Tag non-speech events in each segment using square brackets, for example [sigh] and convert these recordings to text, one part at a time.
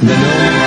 De [laughs] nuevo.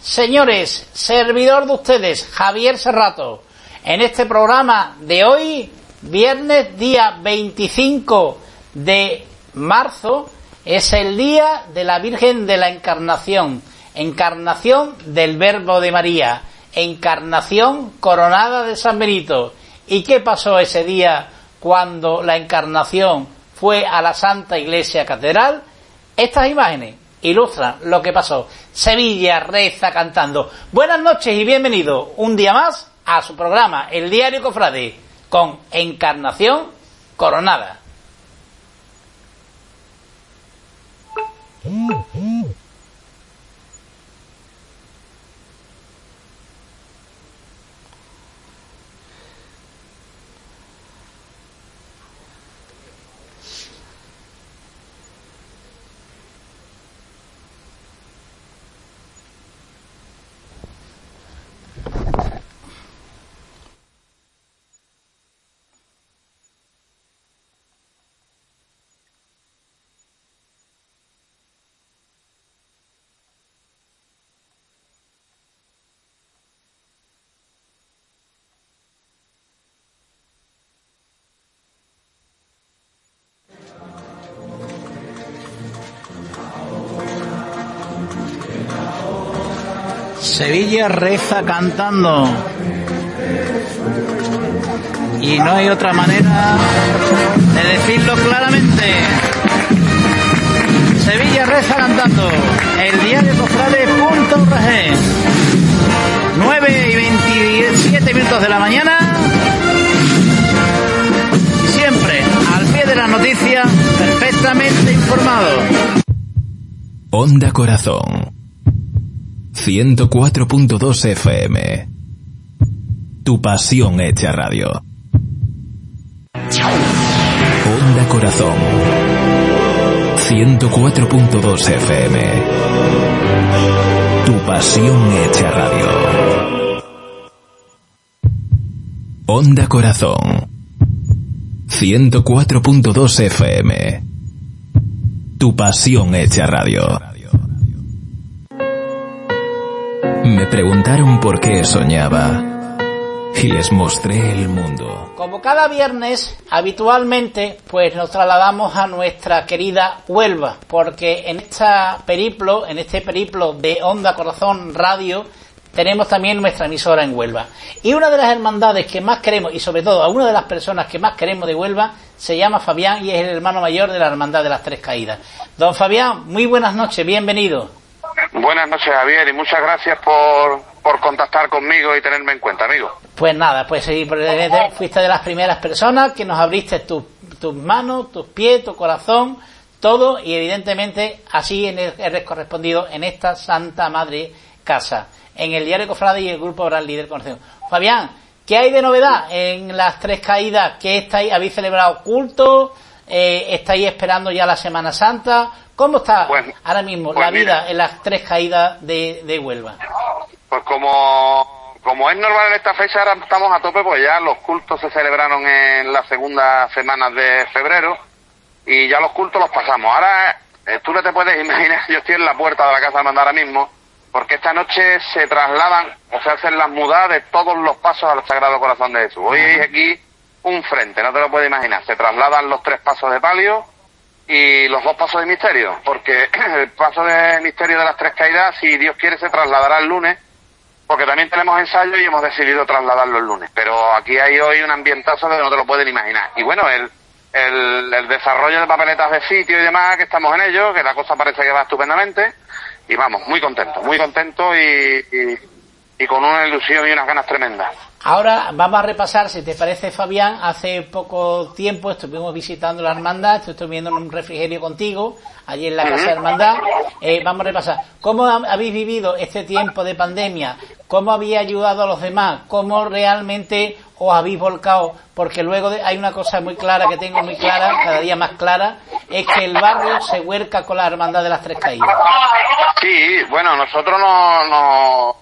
Señores, servidor de ustedes, Javier Serrato, en este programa de hoy, viernes día 25 de marzo, es el día de la Virgen de la Encarnación, encarnación del Verbo de María, encarnación coronada de San Benito. ¿Y qué pasó ese día cuando la encarnación fue a la Santa Iglesia Catedral? Estas imágenes ilustran lo que pasó. Sevilla reza cantando. Buenas noches y bienvenido un día más a su programa El Diario Cofrade con Encarnación Coronada. Sevilla reza cantando. Y no hay otra manera de decirlo claramente. Sevilla reza cantando. El diario cofrade.org. 9 y 27 minutos de la mañana. Siempre al pie de la noticia, perfectamente informado. Onda Corazón 104.2 FM. Tu pasión hecha radio. Onda Corazón. 104.2 FM. Tu pasión hecha radio. Onda Corazón. 104.2 FM. Tu pasión hecha radio. Me preguntaron por qué soñaba y les mostré el mundo. Como cada viernes, habitualmente, pues nos trasladamos a nuestra querida Huelva, porque en este periplo, en este periplo de Onda Corazón Radio, tenemos también nuestra emisora en Huelva. Y una de las hermandades que más queremos, y sobre todo a una de las personas que más queremos de Huelva, se llama Fabián y es el hermano mayor de la Hermandad de las Tres Caídas. Don Fabián, muy buenas noches, bienvenido. Buenas noches, Javier, y muchas gracias por, por contactar conmigo y tenerme en cuenta, amigo. Pues nada, pues sí, fuiste de las primeras personas que nos abriste tus manos, tus pies, tu corazón, todo, y evidentemente así eres correspondido en esta Santa Madre Casa, en el diario Cofrade y el grupo Gran Líder Conocido. Fabián, ¿qué hay de novedad en las tres caídas? ¿Qué estáis? ¿Habéis celebrado culto? Eh, ¿Estáis esperando ya la Semana Santa? ¿Cómo está Pues- ahora mismo pues la vida mira. en las tres caídas de, de Huelva? Pues como, como es normal en esta fecha, ahora estamos a tope, pues ya los cultos se celebraron en las segundas semanas de febrero y ya los cultos los pasamos. Ahora, eh, tú no te puedes imaginar, [laughs] yo estoy en la puerta de la Casa Hermandad ahora mismo, porque esta noche se trasladan, o se hacen las mudadas de todos los pasos al Sagrado Corazón de Jesús. Hoy aquí un frente, no te lo puedes imaginar. Se trasladan los tres pasos de palio y los dos pasos de misterio, porque [clears throat] el paso de misterio de las tres caídas, si Dios quiere, se trasladará el lunes, porque también tenemos ensayo y hemos decidido trasladarlo el lunes. Pero aquí hay hoy un ambientazo que no te lo pueden imaginar. Y bueno, el, el, el desarrollo de papeletas de sitio y demás, que estamos en ello, que la cosa parece que va estupendamente, y vamos, muy contentos, muy contentos y, y, y con una ilusión y unas ganas tremendas. Ahora vamos a repasar, si te parece, Fabián, hace poco tiempo estuvimos visitando la hermandad, estoy viendo un refrigerio contigo, allí en la Casa de Hermandad. Eh, vamos a repasar, ¿cómo ha- habéis vivido este tiempo de pandemia? ¿Cómo habéis ayudado a los demás? ¿Cómo realmente os habéis volcado? Porque luego de- hay una cosa muy clara que tengo muy clara, cada día más clara, es que el barrio se huerca con la hermandad de las tres caídas. Sí, bueno, nosotros no,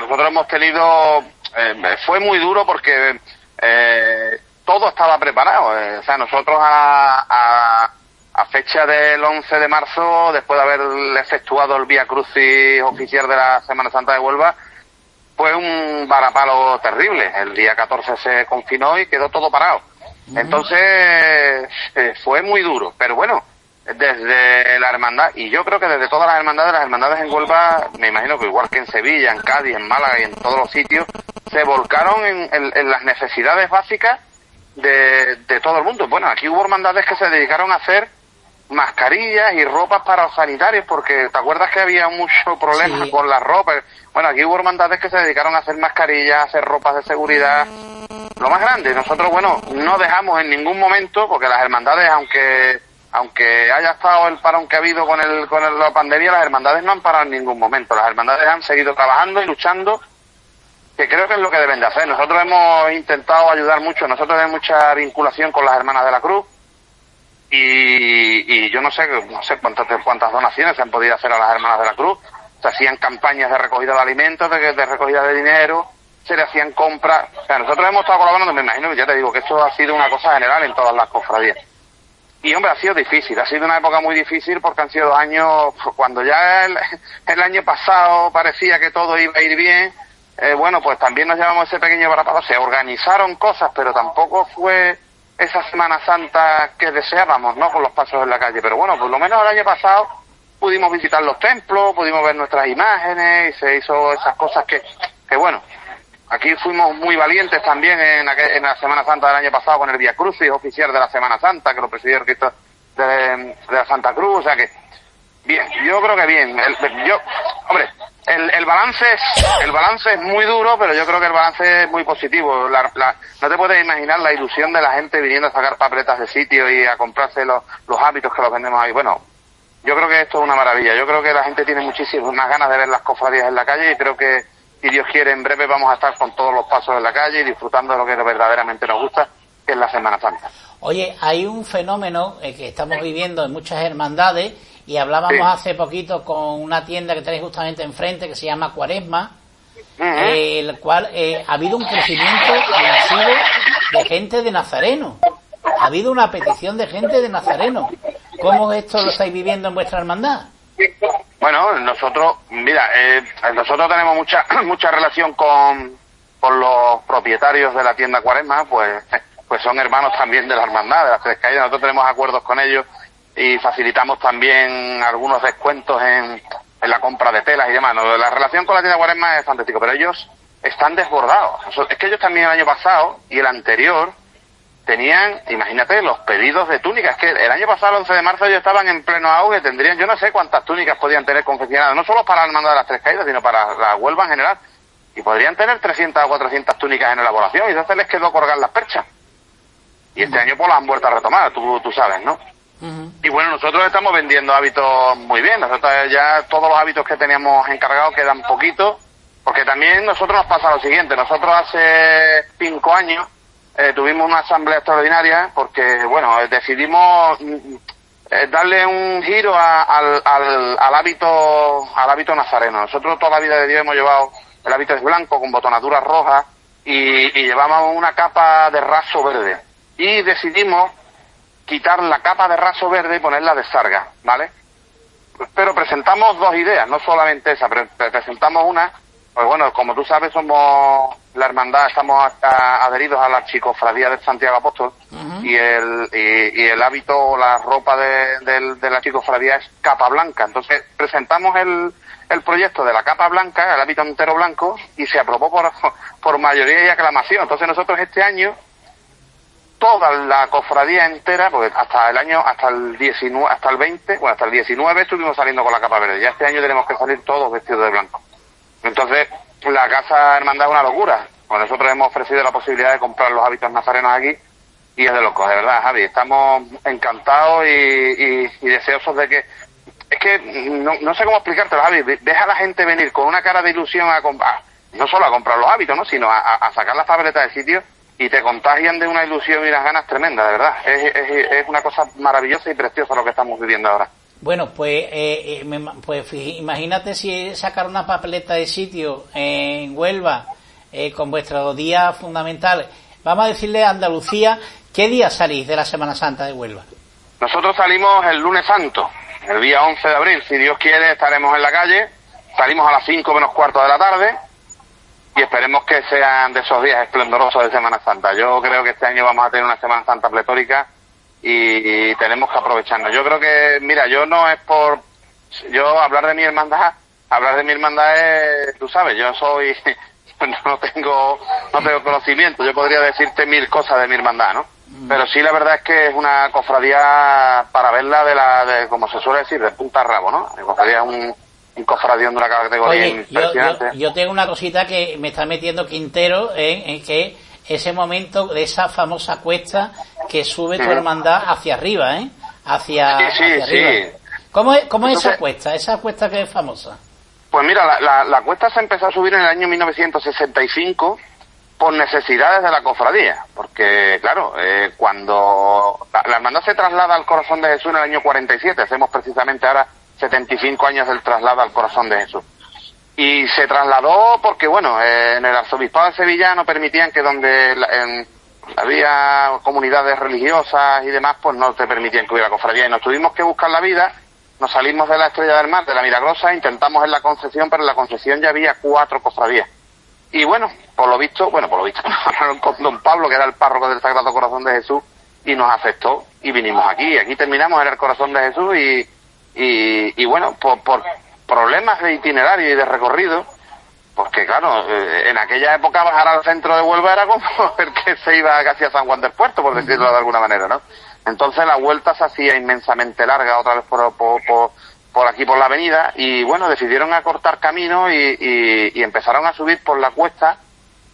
nosotros hemos tenido, eh, fue muy duro porque eh, todo estaba preparado. eh, o sea, nosotros a, a, a fecha del 11 de marzo, después de haber efectuado el Vía Crucis oficial de la Semana Santa de Huelva, fue un varapalo terrible. El día 14 se confinó y quedó todo parado. Entonces, eh, fue muy duro. Pero bueno, desde la hermandad, y yo creo que desde todas las hermandades, las hermandades en Huelva, me imagino que igual que en Sevilla, en Cádiz, en Málaga y en todos los sitios, se volcaron en, en- en las necesidades básicas de, de todo el mundo. Bueno, aquí hubo hermandades que se dedicaron a hacer mascarillas y ropas para los sanitarios, porque te acuerdas que había mucho problema Sí. con las ropas. Bueno, aquí hubo hermandades que se dedicaron a hacer mascarillas, a hacer ropas de seguridad. Lo más grande, nosotros, bueno, no dejamos en ningún momento, porque las hermandades, aunque aunque haya estado el parón que ha habido con el con el- la pandemia, las hermandades no han parado en ningún momento. Las hermandades han seguido trabajando y luchando que creo que es lo que deben de hacer. Nosotros hemos intentado ayudar mucho, nosotros tenemos mucha vinculación con las hermanas de la Cruz y, y yo no sé, no sé cuántas, cuántas donaciones se han podido hacer a las hermanas de la Cruz. Se hacían campañas de recogida de alimentos, de, de recogida de dinero, se le hacían compras. O sea, nosotros hemos estado colaborando, me imagino ya te digo que esto ha sido una cosa general en todas las cofradías. Y hombre, ha sido difícil, ha sido una época muy difícil porque han sido años, cuando ya el, [laughs] el año pasado parecía que todo iba a ir bien, eh, bueno, pues también nos llevamos ese pequeño varapalo. Se organizaron cosas, pero tampoco fue esa Semana Santa que deseábamos, ¿no? Con los pasos en la calle. Pero bueno, por lo menos el año pasado pudimos visitar los templos, pudimos ver nuestras imágenes y se hizo esas cosas que, que bueno, Aquí fuimos muy valientes también en, en la Semana Santa del año pasado con el Via Crucis oficial de la Semana Santa, que lo presidió el Cristo de, la Santa Cruz, o sea que, bien, yo creo que bien. El, yo, hombre, el, el balance el balance es muy duro, pero yo creo que el balance es muy positivo. La- la- no te puedes imaginar la ilusión de la gente viniendo a sacar papeletas de sitio y a comprarse los hábitos que los vendemos ahí. Bueno, yo creo que esto es una maravilla. Yo creo que la gente tiene muchísimas ganas de ver las cofradías en la calle y creo que, si Dios quiere, en breve vamos a estar con todos los pasos en la calle y disfrutando de lo que verdaderamente nos gusta, que es la Semana Santa. Oye, hay un fenómeno eh, que estamos viviendo en muchas hermandades y hablábamos Sí. hace poquito con una tienda que tenéis justamente enfrente que se llama Cuaresma, Ujú. eh, el cual eh, ha habido un crecimiento masivo de gente de Nazareno. Ha habido una petición de gente de Nazareno. ¿Cómo esto lo estáis viviendo en vuestra hermandad? Bueno, nosotros, mira, eh, nosotros tenemos mucha [clears throat] mucha relación con, con los propietarios de la tienda Cuaresma, pues, [laughs] pues son hermanos también de la hermandad, de las Tres Caídas. Nosotros tenemos acuerdos con ellos y facilitamos también algunos descuentos en, en la compra de telas y demás. No, La relación con la tienda Cuaresma es fantástica, pero ellos están desbordados. Es que ellos también el año pasado y el anterior tenían, imagínate, los pedidos de túnicas. que el año pasado, el 11 de marzo, ellos estaban en pleno auge, tendrían, yo no sé cuántas túnicas podían tener confeccionadas, no solo para la hermandad de las tres caídas, sino para la Huelva en general. Y podrían tener 300 o 400 túnicas en elaboración, y entonces les quedó colgar las perchas. Y este año pues las han vuelto a retomar, tú, tú sabes, ¿no? Y bueno, nosotros estamos vendiendo hábitos muy bien. Nosotros ya todos los hábitos que teníamos encargados quedan poquitos. Porque también nosotros nos pasa lo siguiente, nosotros hace cinco años eh, tuvimos una asamblea extraordinaria porque, bueno, eh, decidimos mm, eh, darle un giro al, al, al hábito al hábito nazareno. Nosotros toda la vida de Dios hemos llevado el hábito es blanco con botonaduras rojas y, y llevábamos una capa de raso verde. Y decidimos quitar la capa de raso verde y ponerla de sarga, ¿vale? Pero presentamos dos ideas, no solamente esa, pero pre- presentamos una, pues bueno, como tú sabes, somos la hermandad, estamos a- a- adheridos a la archicofradía de Santiago Apóstol y, el, y, y el hábito o la ropa de, del- de la archicofradía es capa blanca. Entonces presentamos el, el proyecto de la capa blanca, el hábito entero blanco, y se aprobó por, [laughs] por mayoría y aclamación. Entonces nosotros este año toda la cofradía entera, porque hasta el año, hasta el 19, hasta el 20, bueno, hasta el 19 estuvimos saliendo con la capa verde. Ya este año tenemos que salir todos vestidos de blanco. Entonces, la casa hermandad es una locura. Pues nosotros hemos ofrecido la posibilidad de comprar los hábitos nazarenos aquí y es de locos, de verdad, Javi. Estamos encantados y, y- y deseosos de que... Es que no, no sé cómo explicártelo, Javi. Ves a la gente venir con una cara de ilusión a comprar, no solo a comprar los hábitos, ¿no? sino a, sacar las tabletas del sitio y te contagian de una ilusión y unas ganas tremendas, de verdad. Es una cosa maravillosa y preciosa lo que estamos viviendo ahora. Bueno, pues, eh, eh, pues imagínate si sacar una papeleta de sitio en Huelva eh, con vuestros días fundamentales. Vamos a decirle a Andalucía, ¿qué día salís de la Semana Santa de Huelva? Nosotros salimos el lunes santo, el día 11 de abril. Si Dios quiere, estaremos en la calle. Salimos a las 5 menos cuarto de la tarde y esperemos que sean de esos días esplendorosos de Semana Santa. Yo creo que este año vamos a tener una Semana Santa pletórica y, tenemos que aprovecharnos. Yo creo que, mira, yo no es por yo hablar de mi hermandad, hablar de mi hermandad es, tú sabes, yo soy, [laughs] no tengo, no tengo conocimiento, yo podría decirte mil cosas de mi hermandad, ¿no? Pero sí la verdad es que es una cofradía para verla de la, de, como se suele decir, de punta a rabo, ¿no? La cofradía es un, un cofradión de una categoría Oye, yo, impresionante. yo, yo tengo una cosita que me está metiendo Quintero en, en que ese momento de esa famosa cuesta que sube tu hermandad hacia arriba, ¿eh? Hacia, Sí, sí, hacia arriba. sí. ¿Cómo es, cómo es esa Entonces- cuesta? Esa cuesta que es famosa. Pues mira, la, la, la cuesta se empezó a subir en el año 1965 por necesidades de la cofradía, porque claro, eh, cuando la, la hermandad se traslada al corazón de Jesús en el año 47, hacemos precisamente ahora 75 años del traslado al corazón de Jesús. Y se trasladó porque, bueno, eh, en el arzobispado de Sevilla no permitían que donde la- en- había comunidades religiosas y demás, pues no te permitían que hubiera cofradía. Y nos tuvimos que buscar la vida, nos salimos de la Estrella del Mar, de la Milagrosa, intentamos en la Concepción, pero en la Concepción ya había cuatro cofradías. Y bueno, por lo visto, bueno, por lo visto, [laughs] hablaron con don Pablo, que era el párroco del Sagrado Corazón de Jesús, y nos aceptó y vinimos aquí. Aquí terminamos en el Corazón de Jesús y, y, y bueno, por, por problemas de itinerario y de recorrido, porque claro, eh, en aquella época bajar al centro de Huelva era como [laughs] el que se iba casi a San Juan del Puerto, por decirlo de alguna manera, ¿no? Entonces la vuelta se hacía inmensamente larga otra vez por, por, por, por aquí por la avenida y bueno, decidieron acortar camino y, y, y empezaron a subir por la cuesta.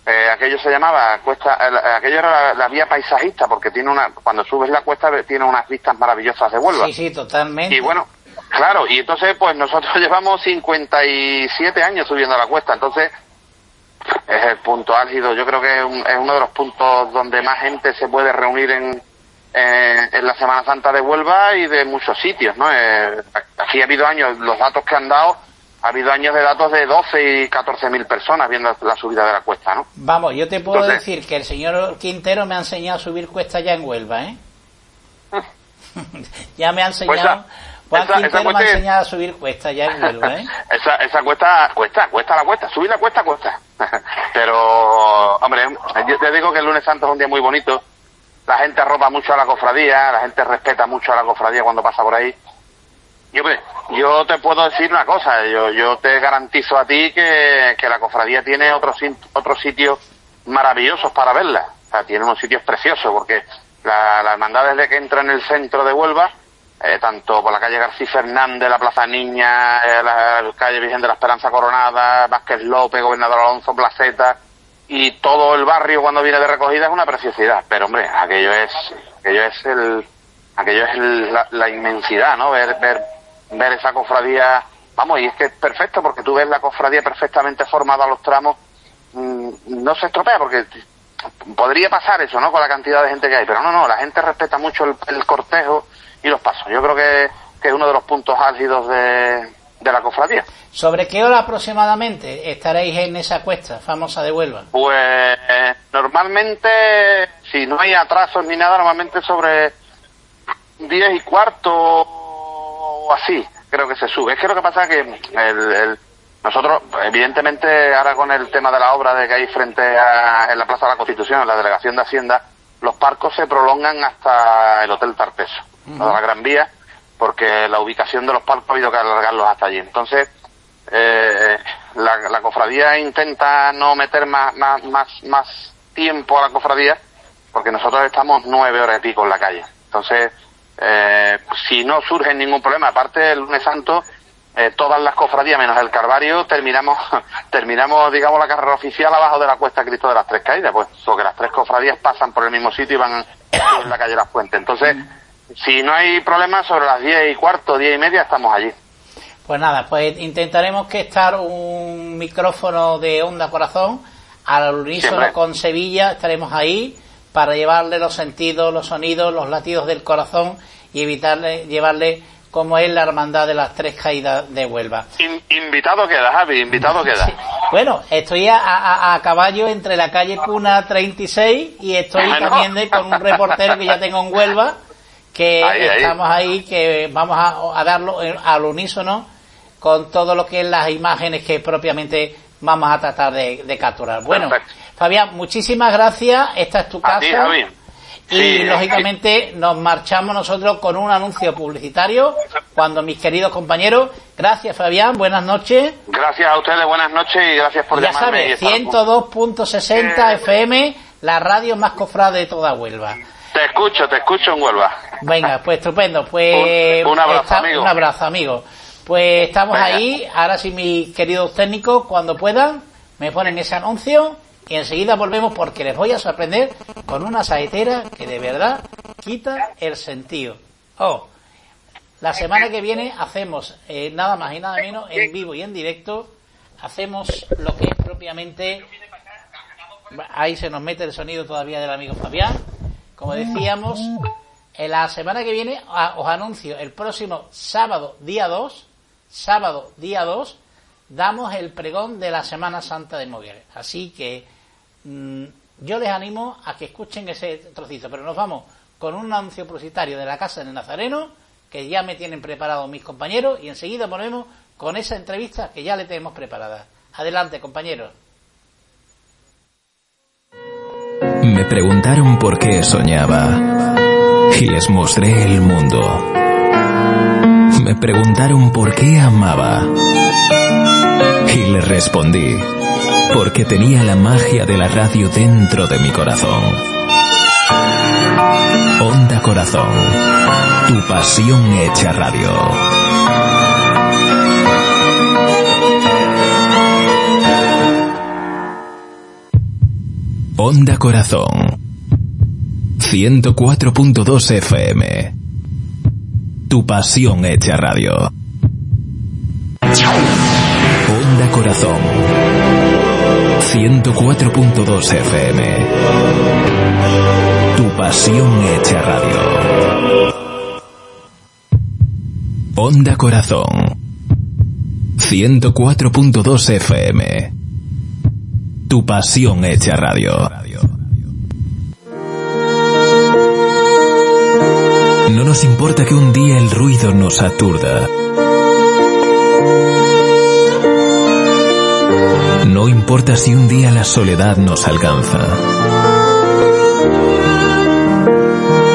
Eh, aquello se llamaba cuesta, el- aquello era la, la vía paisajista porque tiene una, cuando subes la cuesta tiene unas vistas maravillosas de Huelva. Sí, sí, totalmente. Y bueno, claro, y entonces pues nosotros [laughs] llevamos 57 años subiendo la cuesta, entonces es el punto álgido, yo creo que es, un- es uno de los puntos donde más gente se puede reunir en, en, en la Semana Santa de Huelva y de muchos sitios, ¿no? Eh, aquí ha habido años, los datos que han dado, ha habido años de datos de 12 y 14 mil personas viendo la subida de la cuesta, ¿no? Vamos, yo te puedo Entonces- decir que el señor Quintero me ha enseñado a subir cuesta ya en Huelva, ¿eh? [laughs] [laughs] ya me ha enseñado... Pues esa- Juan esa- esa Quintero me ha cuesta enseñado a subir cuesta ya ¿eh? [laughs] esa, esa cuesta, cuesta, cuesta la cuesta, subir la cuesta cuesta. [laughs] Pero, hombre, yo te digo que el lunes santo es un día muy bonito. La gente arropa mucho a la cofradía, la gente respeta mucho a la cofradía cuando pasa por ahí. Y hombre, yo te puedo decir una cosa, yo, yo te garantizo a ti que, que la cofradía tiene otros otros sitios maravillosos para verla. O sea, tiene unos sitios preciosos porque la, la hermandad desde que entra en el centro de Huelva, eh, tanto por la calle García Fernández, la Plaza Niña, eh, la calle Virgen de la Esperanza Coronada, Vázquez López, Gobernador Alonso, Placeta, y todo el barrio cuando viene de recogida es una preciosidad. Pero hombre, aquello es, aquello es el, aquello es el- la, la inmensidad, ¿no? Ver, ver, ver esa cofradía vamos, y es que es perfecto porque tú ves la cofradía perfectamente formada a los tramos, mm, no se estropea porque podría pasar eso, ¿no? Con la cantidad de gente que hay, pero no, no, la gente respeta mucho el, cortejo y los pasos. Yo creo que, que es uno de los puntos álgidos de, de la cofradía. ¿Sobre qué hora aproximadamente estaréis en esa cuesta famosa de Huelva? Pues normalmente, si no hay atrasos ni nada, normalmente sobre 10 y cuarto o así, creo que se sube. Es que lo que pasa es que el, nosotros, evidentemente, ahora con el tema de la obra de que hay frente a en la Plaza de la Constitución, en la Delegación de Hacienda, los parcos se prolongan hasta el Hotel Tarpeso, la Gran Vía, porque la ubicación de los palcos ha habido que alargarlos hasta allí. Entonces, eh, la, cofradía intenta no meter más, más, más, tiempo a la cofradía, porque nosotros estamos nueve horas y pico en la calle. Entonces, eh, si no surge ningún problema, aparte del lunes santo, eh, todas las cofradías menos el Carvario terminamos, [laughs] terminamos, digamos, la carrera oficial abajo de la cuesta Cristo de las Tres Caídas, pues, porque las tres cofradías pasan por el mismo sitio y van en la calle Las Fuentes. Entonces, si no hay problema, sobre las diez y cuarto, diez y media, estamos allí. Pues nada, pues intentaremos que estar un micrófono de onda corazón al unísono con Sevilla, estaremos ahí para llevarle los sentidos, los sonidos, los latidos del corazón y evitarle, llevarle como es la hermandad de las tres caídas de Huelva. invitado queda, Javi, invitado queda. Bueno, estoy a, caballo entre la calle Cuna 36 y estoy también con un reportero que ya tengo en Huelva que estamos ahí. que vamos a, darlo al unísono con todo lo que es las imágenes que propiamente vamos a tratar de, capturar. Bueno, Fabián, muchísimas gracias. Esta es tu casa. y lógicamente nos marchamos nosotros con un anuncio publicitario cuando mis queridos compañeros, gracias Fabián, buenas noches. Gracias a ustedes, buenas noches y gracias por ya llamarme. Ya sabes, 102.60 FM, la radio más cofrada de toda Huelva. Te escucho, te escucho en Huelva. Venga, pues estupendo. Pues un, abrazo, amigo. Un abrazo, amigo. Pues estamos ahí. Ahora sí, mis queridos técnicos, cuando puedan, me ponen ese anuncio y enseguida volvemos porque les voy a sorprender con una saetera que de verdad quita el sentido. Oh, la semana que viene hacemos eh, nada más y nada menos en vivo y en directo. Hacemos lo que es propiamente. Ahí se nos mete el sonido todavía del amigo Fabián como decíamos, en la semana que viene os anuncio el próximo sábado día 2, sábado día 2, damos el pregón de la Semana Santa de Moguer. Así que mm, yo les animo a que escuchen ese trocito, pero nos vamos con un anuncio publicitario de la Casa del Nazareno, que ya me tienen preparado mis compañeros, y enseguida ponemos con esa entrevista que ya le tenemos preparada. Adelante, compañeros. Me preguntaron por qué soñaba y les mostré el mundo. Me preguntaron por qué amaba y les respondí porque tenía la magia de la radio dentro de mi corazón. Onda Corazón, tu pasión hecha radio. Onda Corazón. 104.2 FM. Tu pasión hecha radio. Onda Corazón. 104.2 FM. Tu pasión hecha radio. Onda Corazón. 104.2 FM tu pasión hecha radio. Nos importa que un día el ruido nos aturda. No importa si un día la soledad nos alcanza.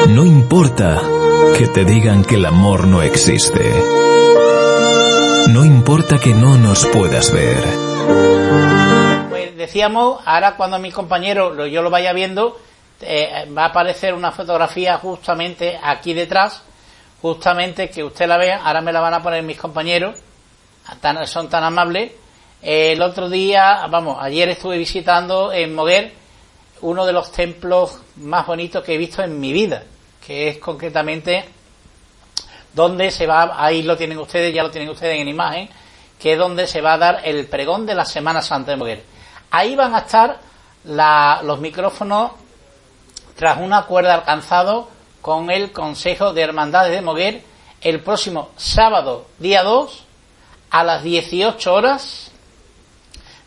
No importa que te digan que el amor no existe. No importa que no nos puedas ver decíamos, ahora cuando mi compañero yo lo vaya viendo, eh, va a aparecer una fotografía justamente aquí detrás, justamente que usted la vea, ahora me la van a poner mis compañeros, son tan amables. el otro día, vamos, ayer estuve visitando en Moguer uno de los templos más bonitos que he visto en mi vida, que es concretamente donde se va, ahí lo tienen ustedes, ya lo tienen ustedes en imagen, que es donde se va a dar el pregón de la Semana Santa de Moguer. Ahí van a estar los micrófonos tras un acuerdo alcanzado con el Consejo de Hermandades de Moguer el próximo sábado, día 2, a las 18 horas,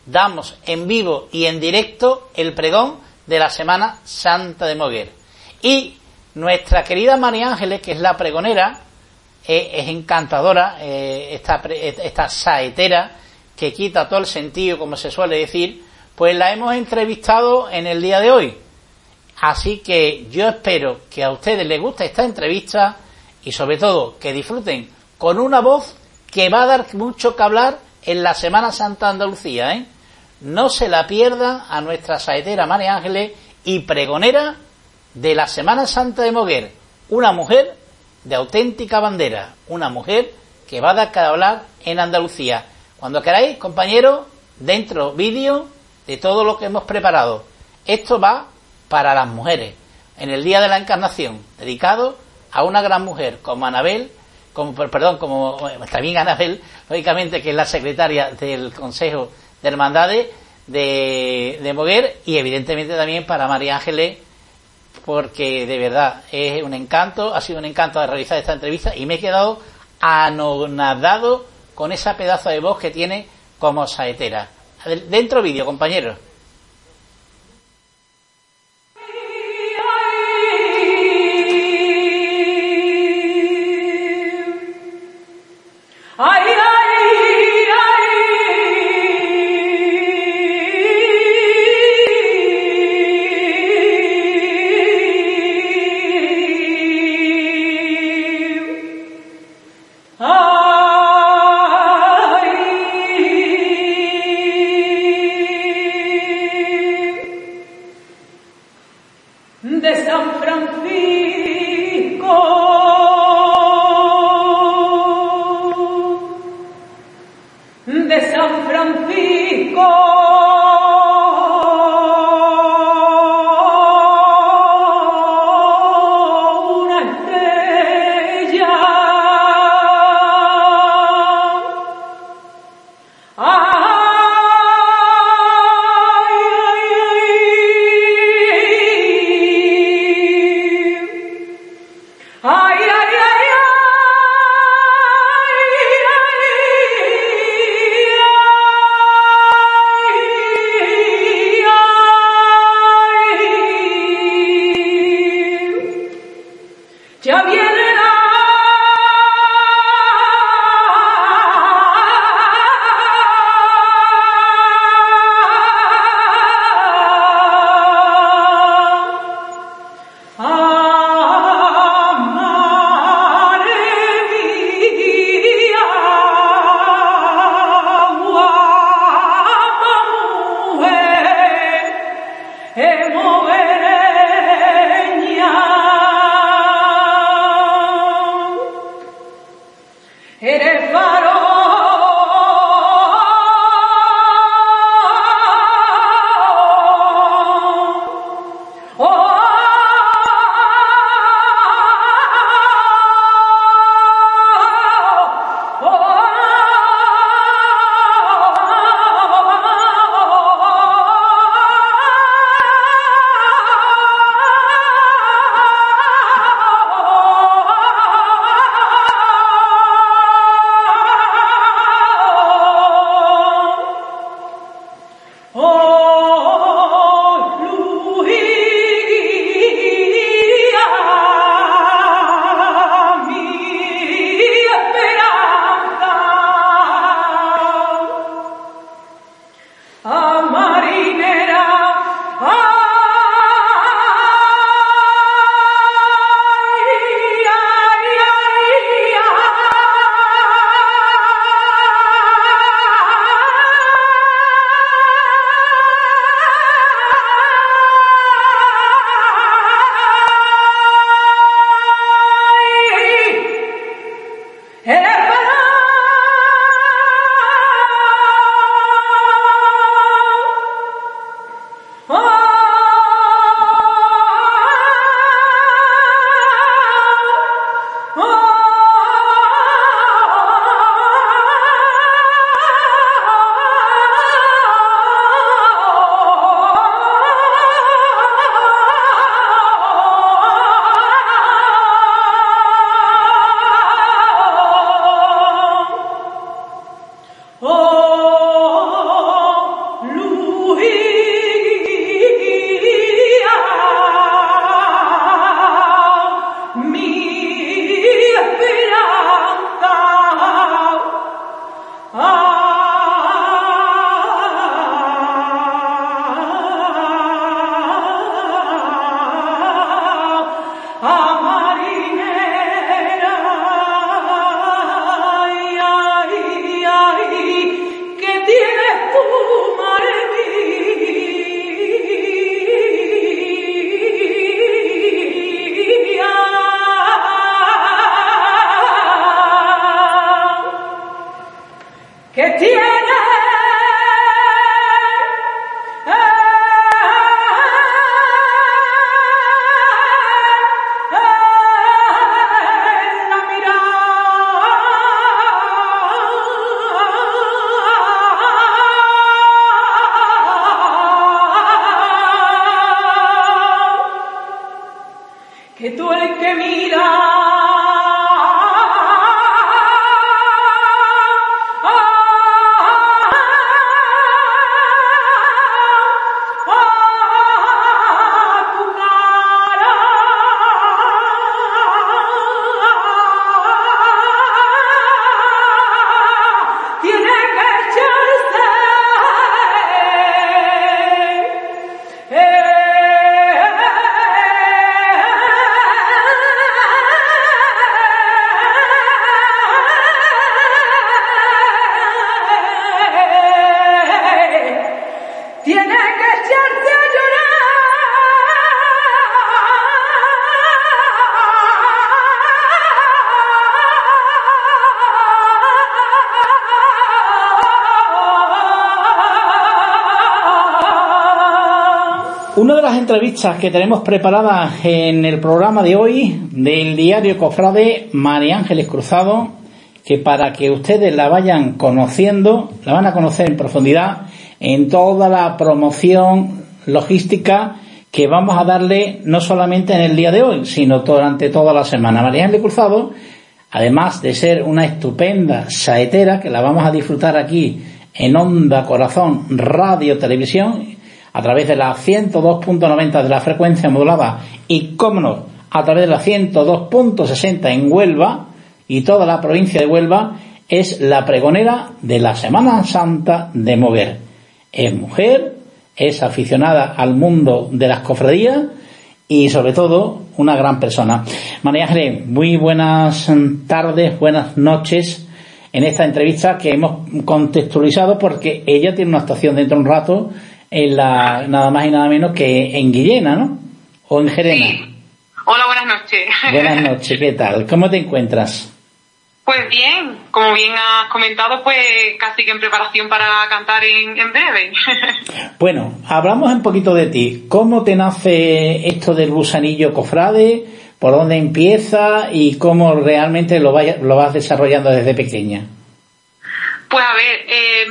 damos en vivo y en directo el pregón de la Semana Santa de Moguer. Y nuestra querida María Ángeles, que es la pregonera, eh, es encantadora, eh, esta, esta saetera que quita todo el sentido, como se suele decir, pues la hemos entrevistado en el día de hoy. Así que yo espero que a ustedes les guste esta entrevista y sobre todo que disfruten con una voz que va a dar mucho que hablar en la Semana Santa Andalucía. ¿eh? No se la pierda a nuestra saetera María Ángeles y pregonera de la Semana Santa de Moguer, una mujer de auténtica bandera, una mujer que va a dar que hablar en Andalucía. Cuando queráis, compañeros, dentro vídeo de todo lo que hemos preparado. Esto va para las mujeres, en el Día de la Encarnación, dedicado a una gran mujer como Anabel, como, perdón, como también Anabel, lógicamente que es la secretaria del Consejo de Hermandades de, de Moguer y evidentemente también para María Ángeles porque de verdad es un encanto, ha sido un encanto de realizar esta entrevista y me he quedado anonadado con esa pedazo de voz que tiene como saetera. Dentro vídeo, compañeros. I entrevistas que tenemos preparadas en el programa de hoy del diario Cofrade María Ángeles Cruzado, que para que ustedes la vayan conociendo, la van a conocer en profundidad en toda la promoción logística que vamos a darle no solamente en el día de hoy, sino durante toda la semana. María Ángeles Cruzado, además de ser una estupenda saetera, que la vamos a disfrutar aquí en Onda Corazón Radio Televisión, a través de la 102.90 de la frecuencia modulada y, cómo no, a través de la 102.60 en Huelva y toda la provincia de Huelva, es la pregonera de la Semana Santa de Mover. Es mujer, es aficionada al mundo de las cofradías y sobre todo una gran persona. María Ángeles, muy buenas tardes, buenas noches en esta entrevista que hemos contextualizado porque ella tiene una actuación dentro de un rato en la, nada más y nada menos que en Guillena, ¿no? O en Gerena. Hola, buenas noches. [laughs] Buenas noches, ¿qué tal? ¿Cómo te encuentras? Pues bien, como bien has comentado, pues casi que en preparación para cantar en, en breve. [laughs] bueno, hablamos un poquito de ti. ¿Cómo te nace esto del gusanillo cofrade? ¿Por dónde empieza? ¿Y cómo realmente lo, vaya, lo vas desarrollando desde pequeña? Pues a ver, eh,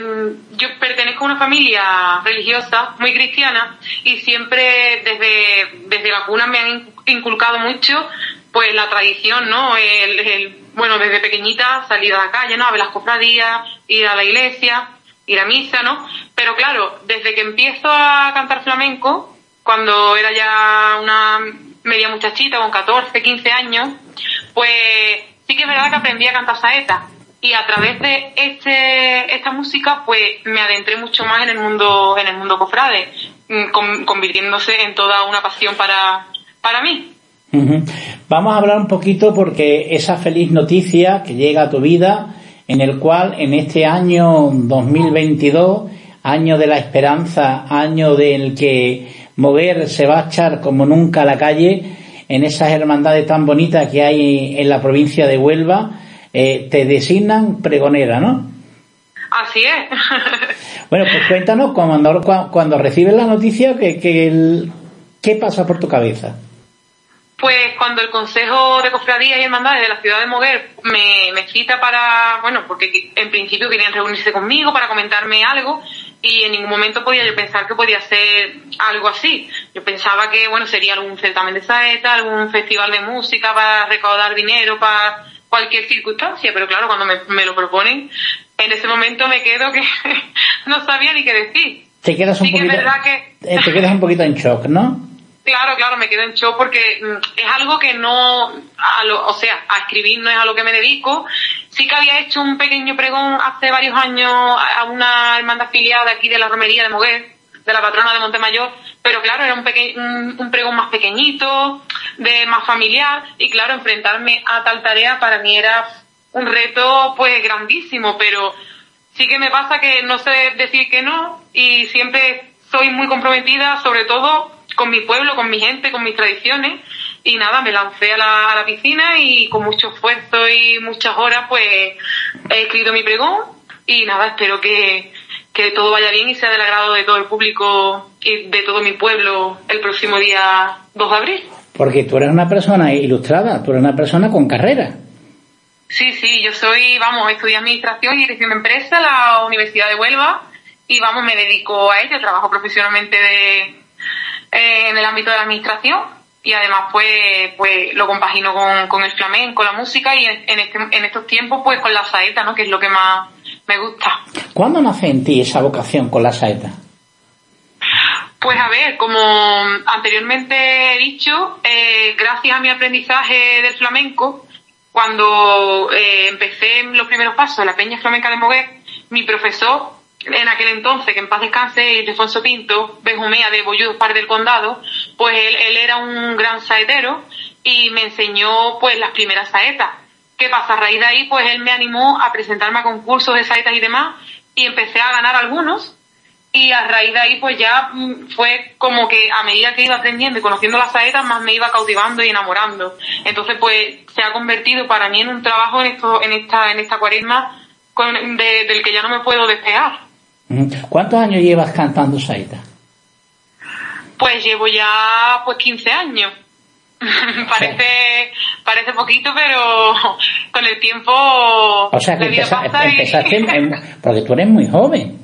yo pertenezco a una familia religiosa muy cristiana y siempre desde, desde la cuna me han inculcado mucho pues la tradición, ¿no? El, bueno, desde pequeñita salir a la calle, ¿no? A ver las cofradías, ir a la iglesia, ir a misa, ¿no? Pero claro, desde que empiezo a cantar flamenco, cuando era ya una media muchachita, con 14, 15 años, pues sí que es verdad que aprendí a cantar saeta y a través de este, esta música pues me adentré mucho más en el mundo en el mundo cofrade mm, convirtiéndose en toda una pasión para, para mí. Vamos a hablar un poquito porque esa feliz noticia que llega a tu vida en el cual en este año 2022 año de la esperanza año del que mover se va a echar como nunca a la calle en esas hermandades tan bonitas que hay en la provincia de Huelva eh, te designan pregonera, ¿no? Así es. [laughs] bueno, pues cuéntanos cuando, cuando recibes la noticia, que, ¿qué pasa por tu cabeza? Pues cuando el Consejo de Cofradías y Hermandades de la ciudad de Moguer me, me cita para, bueno, porque en principio querían reunirse conmigo para comentarme algo y en ningún momento podía yo pensar que podía ser algo así. Yo pensaba que, bueno, sería algún certamen de saeta, algún festival de música para recaudar dinero para cualquier circunstancia, pero claro, cuando me, lo proponen, en ese momento me quedo que [laughs] no sabía ni qué decir. Te quedas un poquito, que... Eh, te quedas un poquito en shock, ¿no? [laughs] Claro, claro, me quedo en shock porque mm, es algo que no, o sea, a escribir no es a lo que me dedico. Sí que había hecho un pequeño pregón hace varios años a una hermandad afiliada aquí de la romería de Moguer, de la patrona de Montemayor, pero claro, era un, un, un, pregón más pequeñito, de más familiar, y claro, enfrentarme a tal tarea para mí era un reto pues grandísimo, pero sí que me pasa que no sé decir que no, y siempre soy muy comprometida, sobre todo con mi pueblo, con mi gente, con mis tradiciones, y nada, me lancé a la, a la piscina y con mucho esfuerzo y muchas horas pues he escrito mi pregón, y nada, espero que, que todo vaya bien y sea del agrado de todo el público y de todo mi pueblo el próximo día 2 de abril. Porque tú eres una persona ilustrada, tú eres una persona con carrera. Sí, sí, yo soy, vamos, estudié Administración y Dirección de Empresa en la Universidad de Huelva y vamos, me dedico a ello, trabajo profesionalmente de, eh, en el ámbito de la Administración y además pues pues lo compagino con, con el flamenco, la música y en, este, en estos tiempos pues con la saeta, ¿no? Que es lo que más me gusta. ¿Cuándo nace en ti esa vocación con la saeta? Pues a ver, como anteriormente he dicho, eh, gracias a mi aprendizaje del flamenco, cuando eh, empecé los primeros pasos de la Peña Flamenca de Moguer, mi profesor, en aquel entonces, que en paz descanse, Ildefonso Pinto, Benjumea de Bollús Par del Condado, pues él, él era un gran saetero y me enseñó pues las primeras saetas. ¿Qué pasa? A raíz de ahí, pues él me animó a presentarme a concursos de saetas y demás y empecé a ganar algunos. Y a raíz de ahí pues ya mm, fue como que a medida que iba aprendiendo y conociendo las saetas más me iba cautivando y enamorando. Entonces pues se ha convertido para mí en un trabajo en esto en esta en esta cuaresma del que ya no me puedo despegar. ¿cuántos años llevas cantando saeta? pues llevo ya pues 15 años [laughs] parece parece poquito pero [laughs] con el tiempo o sea que empezaste [laughs] porque tú eres muy joven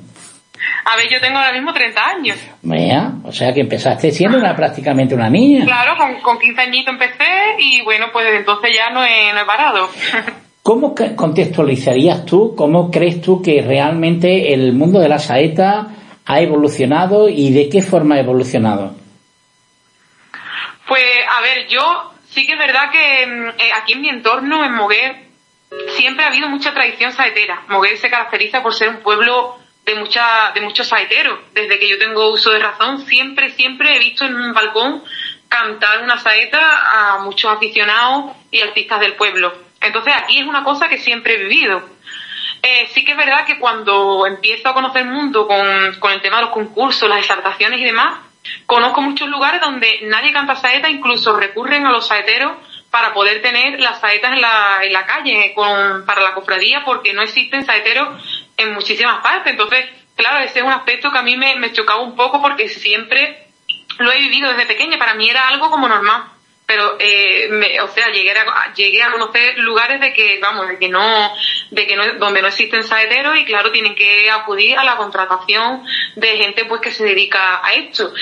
a ver, yo tengo ahora mismo 30 años. Mira, o sea que empezaste siendo una, prácticamente una niña. Claro, con, con 15 añitos empecé y bueno, pues desde entonces ya no he, no he parado. ¿Cómo contextualizarías tú, cómo crees tú que realmente el mundo de la saeta ha evolucionado y de qué forma ha evolucionado? Pues, a ver, yo sí que es verdad que mm, eh, aquí en mi entorno, en Moguer, siempre ha habido mucha tradición saetera. Moguer se caracteriza por ser un pueblo de mucha, de muchos saeteros. Desde que yo tengo uso de razón, siempre, siempre he visto en un balcón cantar una saeta a muchos aficionados y artistas del pueblo. Entonces aquí es una cosa que siempre he vivido. Eh, sí que es verdad que cuando empiezo a conocer el mundo con, con el tema de los concursos, las exaltaciones y demás, conozco muchos lugares donde nadie canta saeta, incluso recurren a los saeteros para poder tener las saetas en la, en la calle con, para la cofradía porque no existen saeteros en muchísimas partes. Entonces, claro, ese es un aspecto que a mí me, chocaba un poco porque siempre lo he vivido desde pequeña. Para mí era algo como normal. Pero, eh, o sea, llegué a, llegué a conocer lugares de que, vamos, de que no, de que no, donde no existen saeteros y claro, tienen que acudir a la contratación de gente pues que se dedica a esto.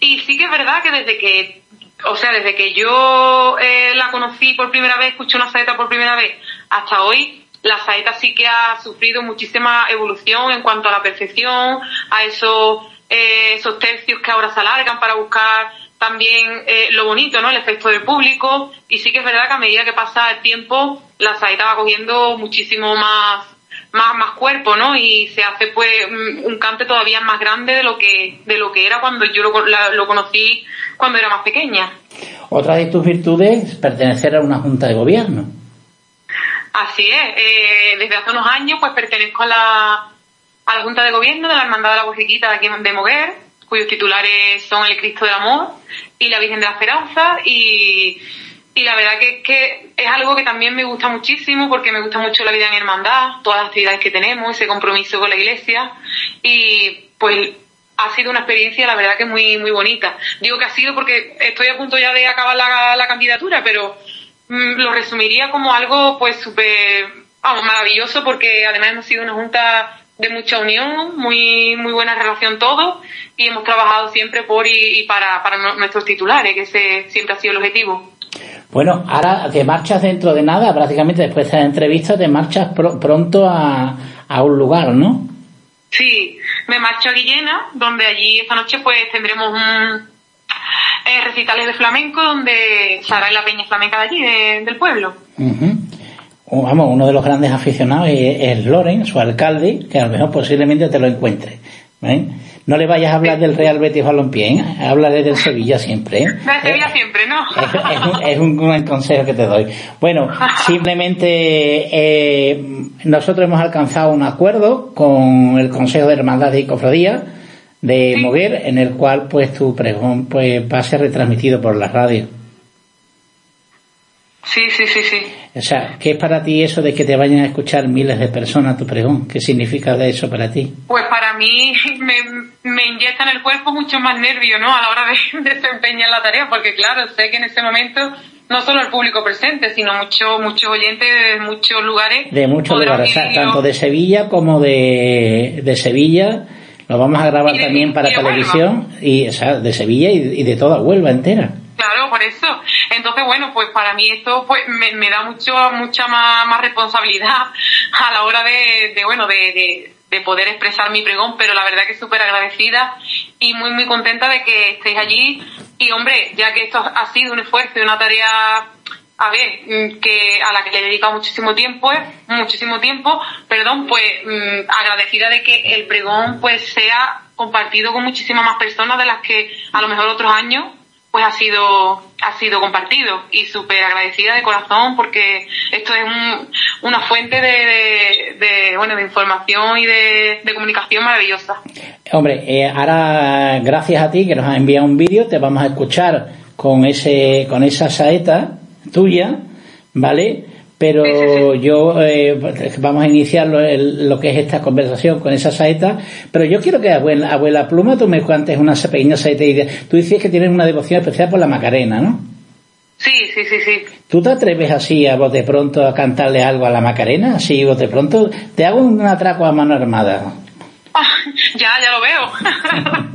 Y sí que es verdad que desde que, o sea, desde que yo eh, la conocí por primera vez, escuché una saeta por primera vez, hasta hoy, la saeta sí que ha sufrido muchísima evolución en cuanto a la perfección, a esos, eh, esos tercios que ahora se alargan para buscar también eh, lo bonito, ¿no? El efecto del público. Y sí que es verdad que a medida que pasa el tiempo, la saeta va cogiendo muchísimo más, más, más cuerpo, ¿no? Y se hace pues un, cante todavía más grande de lo que, de lo que era cuando yo lo, lo conocí cuando era más pequeña. Otra de tus virtudes es pertenecer a una junta de gobierno. Así es. Eh, desde hace unos años pues pertenezco a la, a la Junta de Gobierno de la Hermandad de la Borriquita de aquí de Moguer, cuyos titulares son el Cristo del Amor y la Virgen de la Esperanza y, y la verdad que es que es algo que también me gusta muchísimo porque me gusta mucho la vida en hermandad, todas las actividades que tenemos, ese compromiso con la iglesia y pues ha sido una experiencia la verdad que muy muy bonita. Digo que ha sido porque estoy a punto ya de acabar la, la candidatura, pero Mm, lo resumiría como algo pues súper, maravilloso porque además hemos sido una junta de mucha unión, muy muy buena relación todos y hemos trabajado siempre por y, para, para nuestros titulares, que ese siempre ha sido el objetivo. Bueno, ahora te marchas dentro de nada, prácticamente después de esta entrevista te marchas pronto a, a un lugar, ¿no? Sí, me marcho a Guillena, donde allí esta noche pues tendremos un, eh, recitales de flamenco donde Sara y la peña flamenca de allí, del pueblo. Vamos, uno de los grandes aficionados es, Loren, su alcalde, que a lo mejor posiblemente te lo encuentre. ¿eh? No le vayas a hablar del Real Betis Balompié, ¿eh? háblale del Sevilla siempre. ¿eh? [laughs] Del Sevilla siempre, ¿no? Es, un, buen consejo que te doy. Bueno, [laughs] simplemente nosotros hemos alcanzado un acuerdo con el Consejo de Hermandad y Cofradía de Mover, en el cual pues tu pregón pues va a ser retransmitido por la radio. Sí, sí, sí, sí. O sea, ¿qué es para ti eso de que te vayan a escuchar miles de personas tu pregón? ¿Qué significa eso para ti? Pues para mí [laughs] me, me inyecta en el cuerpo mucho más nervio, ¿no? A la hora de [laughs] desempeñar la tarea, porque claro, sé que en ese momento no solo el público presente, sino muchos muchos oyentes de muchos lugares. De muchos lugares, tanto de Sevilla como de, de Sevilla lo vamos a grabar también para televisión, y, o sea, de Sevilla y, de toda Huelva entera. Claro, por eso. Entonces, bueno, pues para mí esto pues me, da mucho, mucha más, más, responsabilidad a la hora de, bueno, de, de, de, poder expresar mi pregón, pero la verdad que súper agradecida y muy, muy contenta de que estéis allí. Y hombre, ya que esto ha sido un esfuerzo y una tarea a ver, mm, que a la que le he dedicado muchísimo tiempo, eh, muchísimo tiempo, perdón, pues mmm, agradecida de que el pregón pues sea compartido con muchísimas más personas de las que a lo mejor otros años pues ha sido ha sido compartido y súper agradecida de corazón porque esto es un, una fuente de, de, bueno de información y de, de comunicación maravillosa. Hombre eh, ahora gracias a ti que nos has enviado un vídeo te vamos a escuchar con ese con esa saeta tuya vale pero yo eh, vamos a iniciar lo, el, lo, que es esta conversación con esa saeta pero yo quiero que abuela, abuela Pluma tú me cuentes una pequeña saeta y tú dices que tienes una devoción especial por la Macarena ¿no? Sí, sí, sí, sí. ¿Tú te atreves así a vos de pronto a cantarle algo a la Macarena? Así vos de pronto te hago un atraco a mano armada. Oh, [laughs] ya, ya lo veo.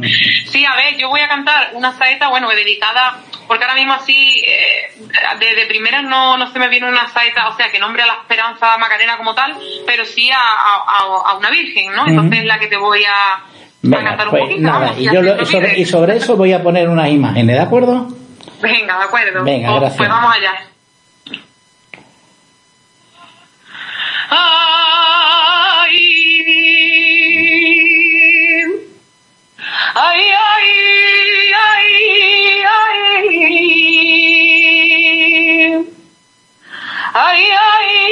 [laughs] sí, a ver, yo voy a cantar una saeta, bueno, dedicada porque ahora mismo así, eh, de, de primera no, no se me viene una saeta, o sea, que nombre a la esperanza Macarena como tal, pero sí a, a, a una virgen, ¿no? Entonces uh -huh. la que te voy a, Venga, a cantar pues, un poquito. Nada, vamos, y, yo lo, y, sobre, y, sobre, eso voy a poner unas imágenes, ¿de acuerdo? Venga, de acuerdo. Venga, pues, gracias. Pues vamos allá. Ay, ay, ay,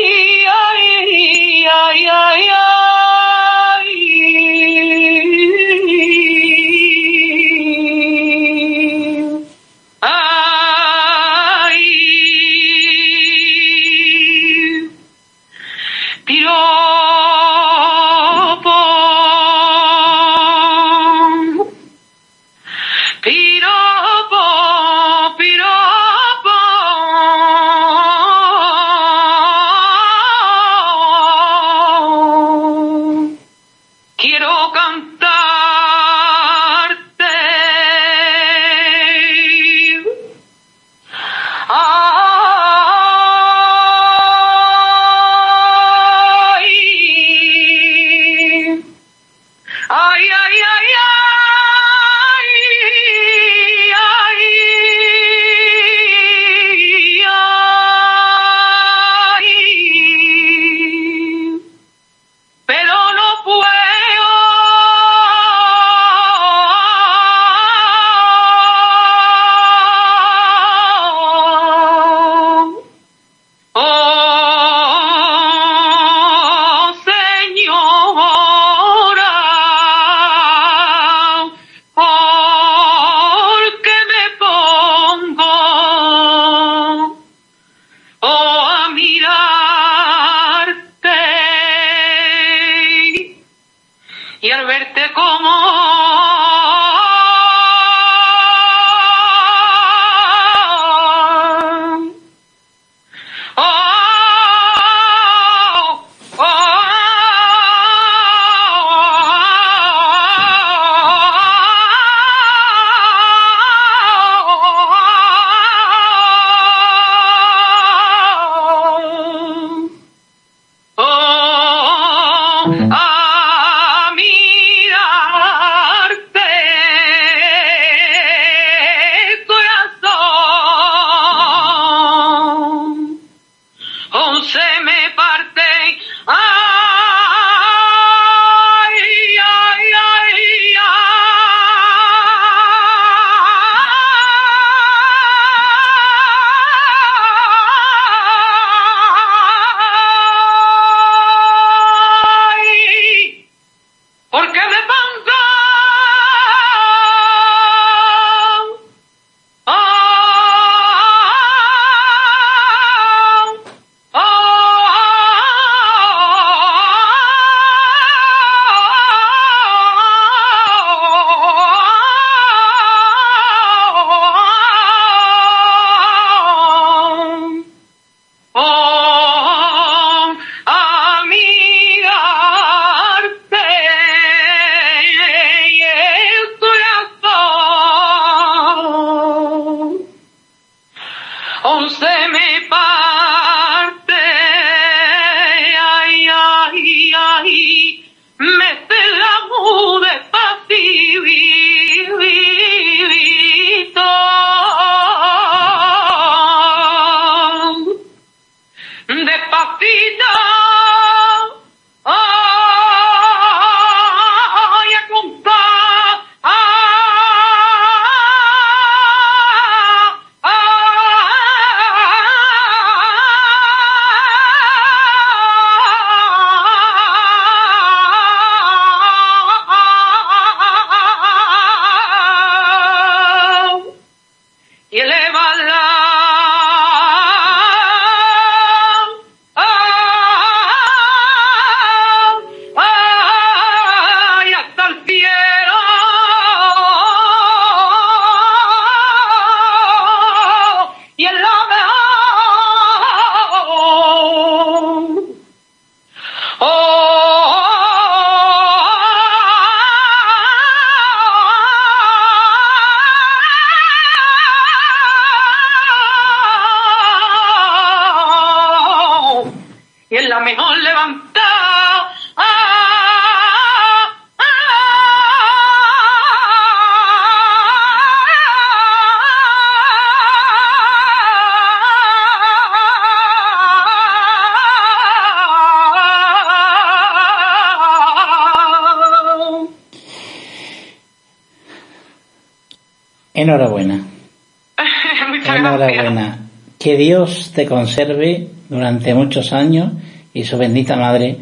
Enhorabuena. [laughs] Muchas gracias. Enhorabuena. Que Dios te conserve durante muchos años y su bendita madre,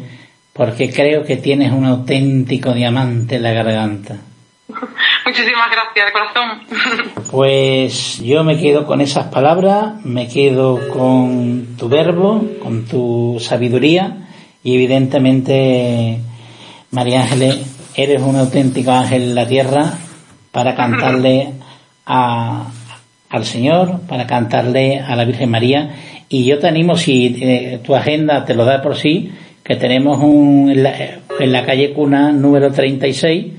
porque creo que tienes un auténtico diamante en la garganta. [laughs] Muchísimas gracias, de corazón. [laughs] Pues yo me quedo con esas palabras, me quedo con tu verbo, con tu sabiduría y evidentemente, María Ángeles, eres un auténtico ángel en la tierra para cantarle a, al Señor, para cantarle a la Virgen María. Y yo te animo, si eh, tu agenda te lo da por sí, que tenemos un, en, la, en la calle Cuna número 36,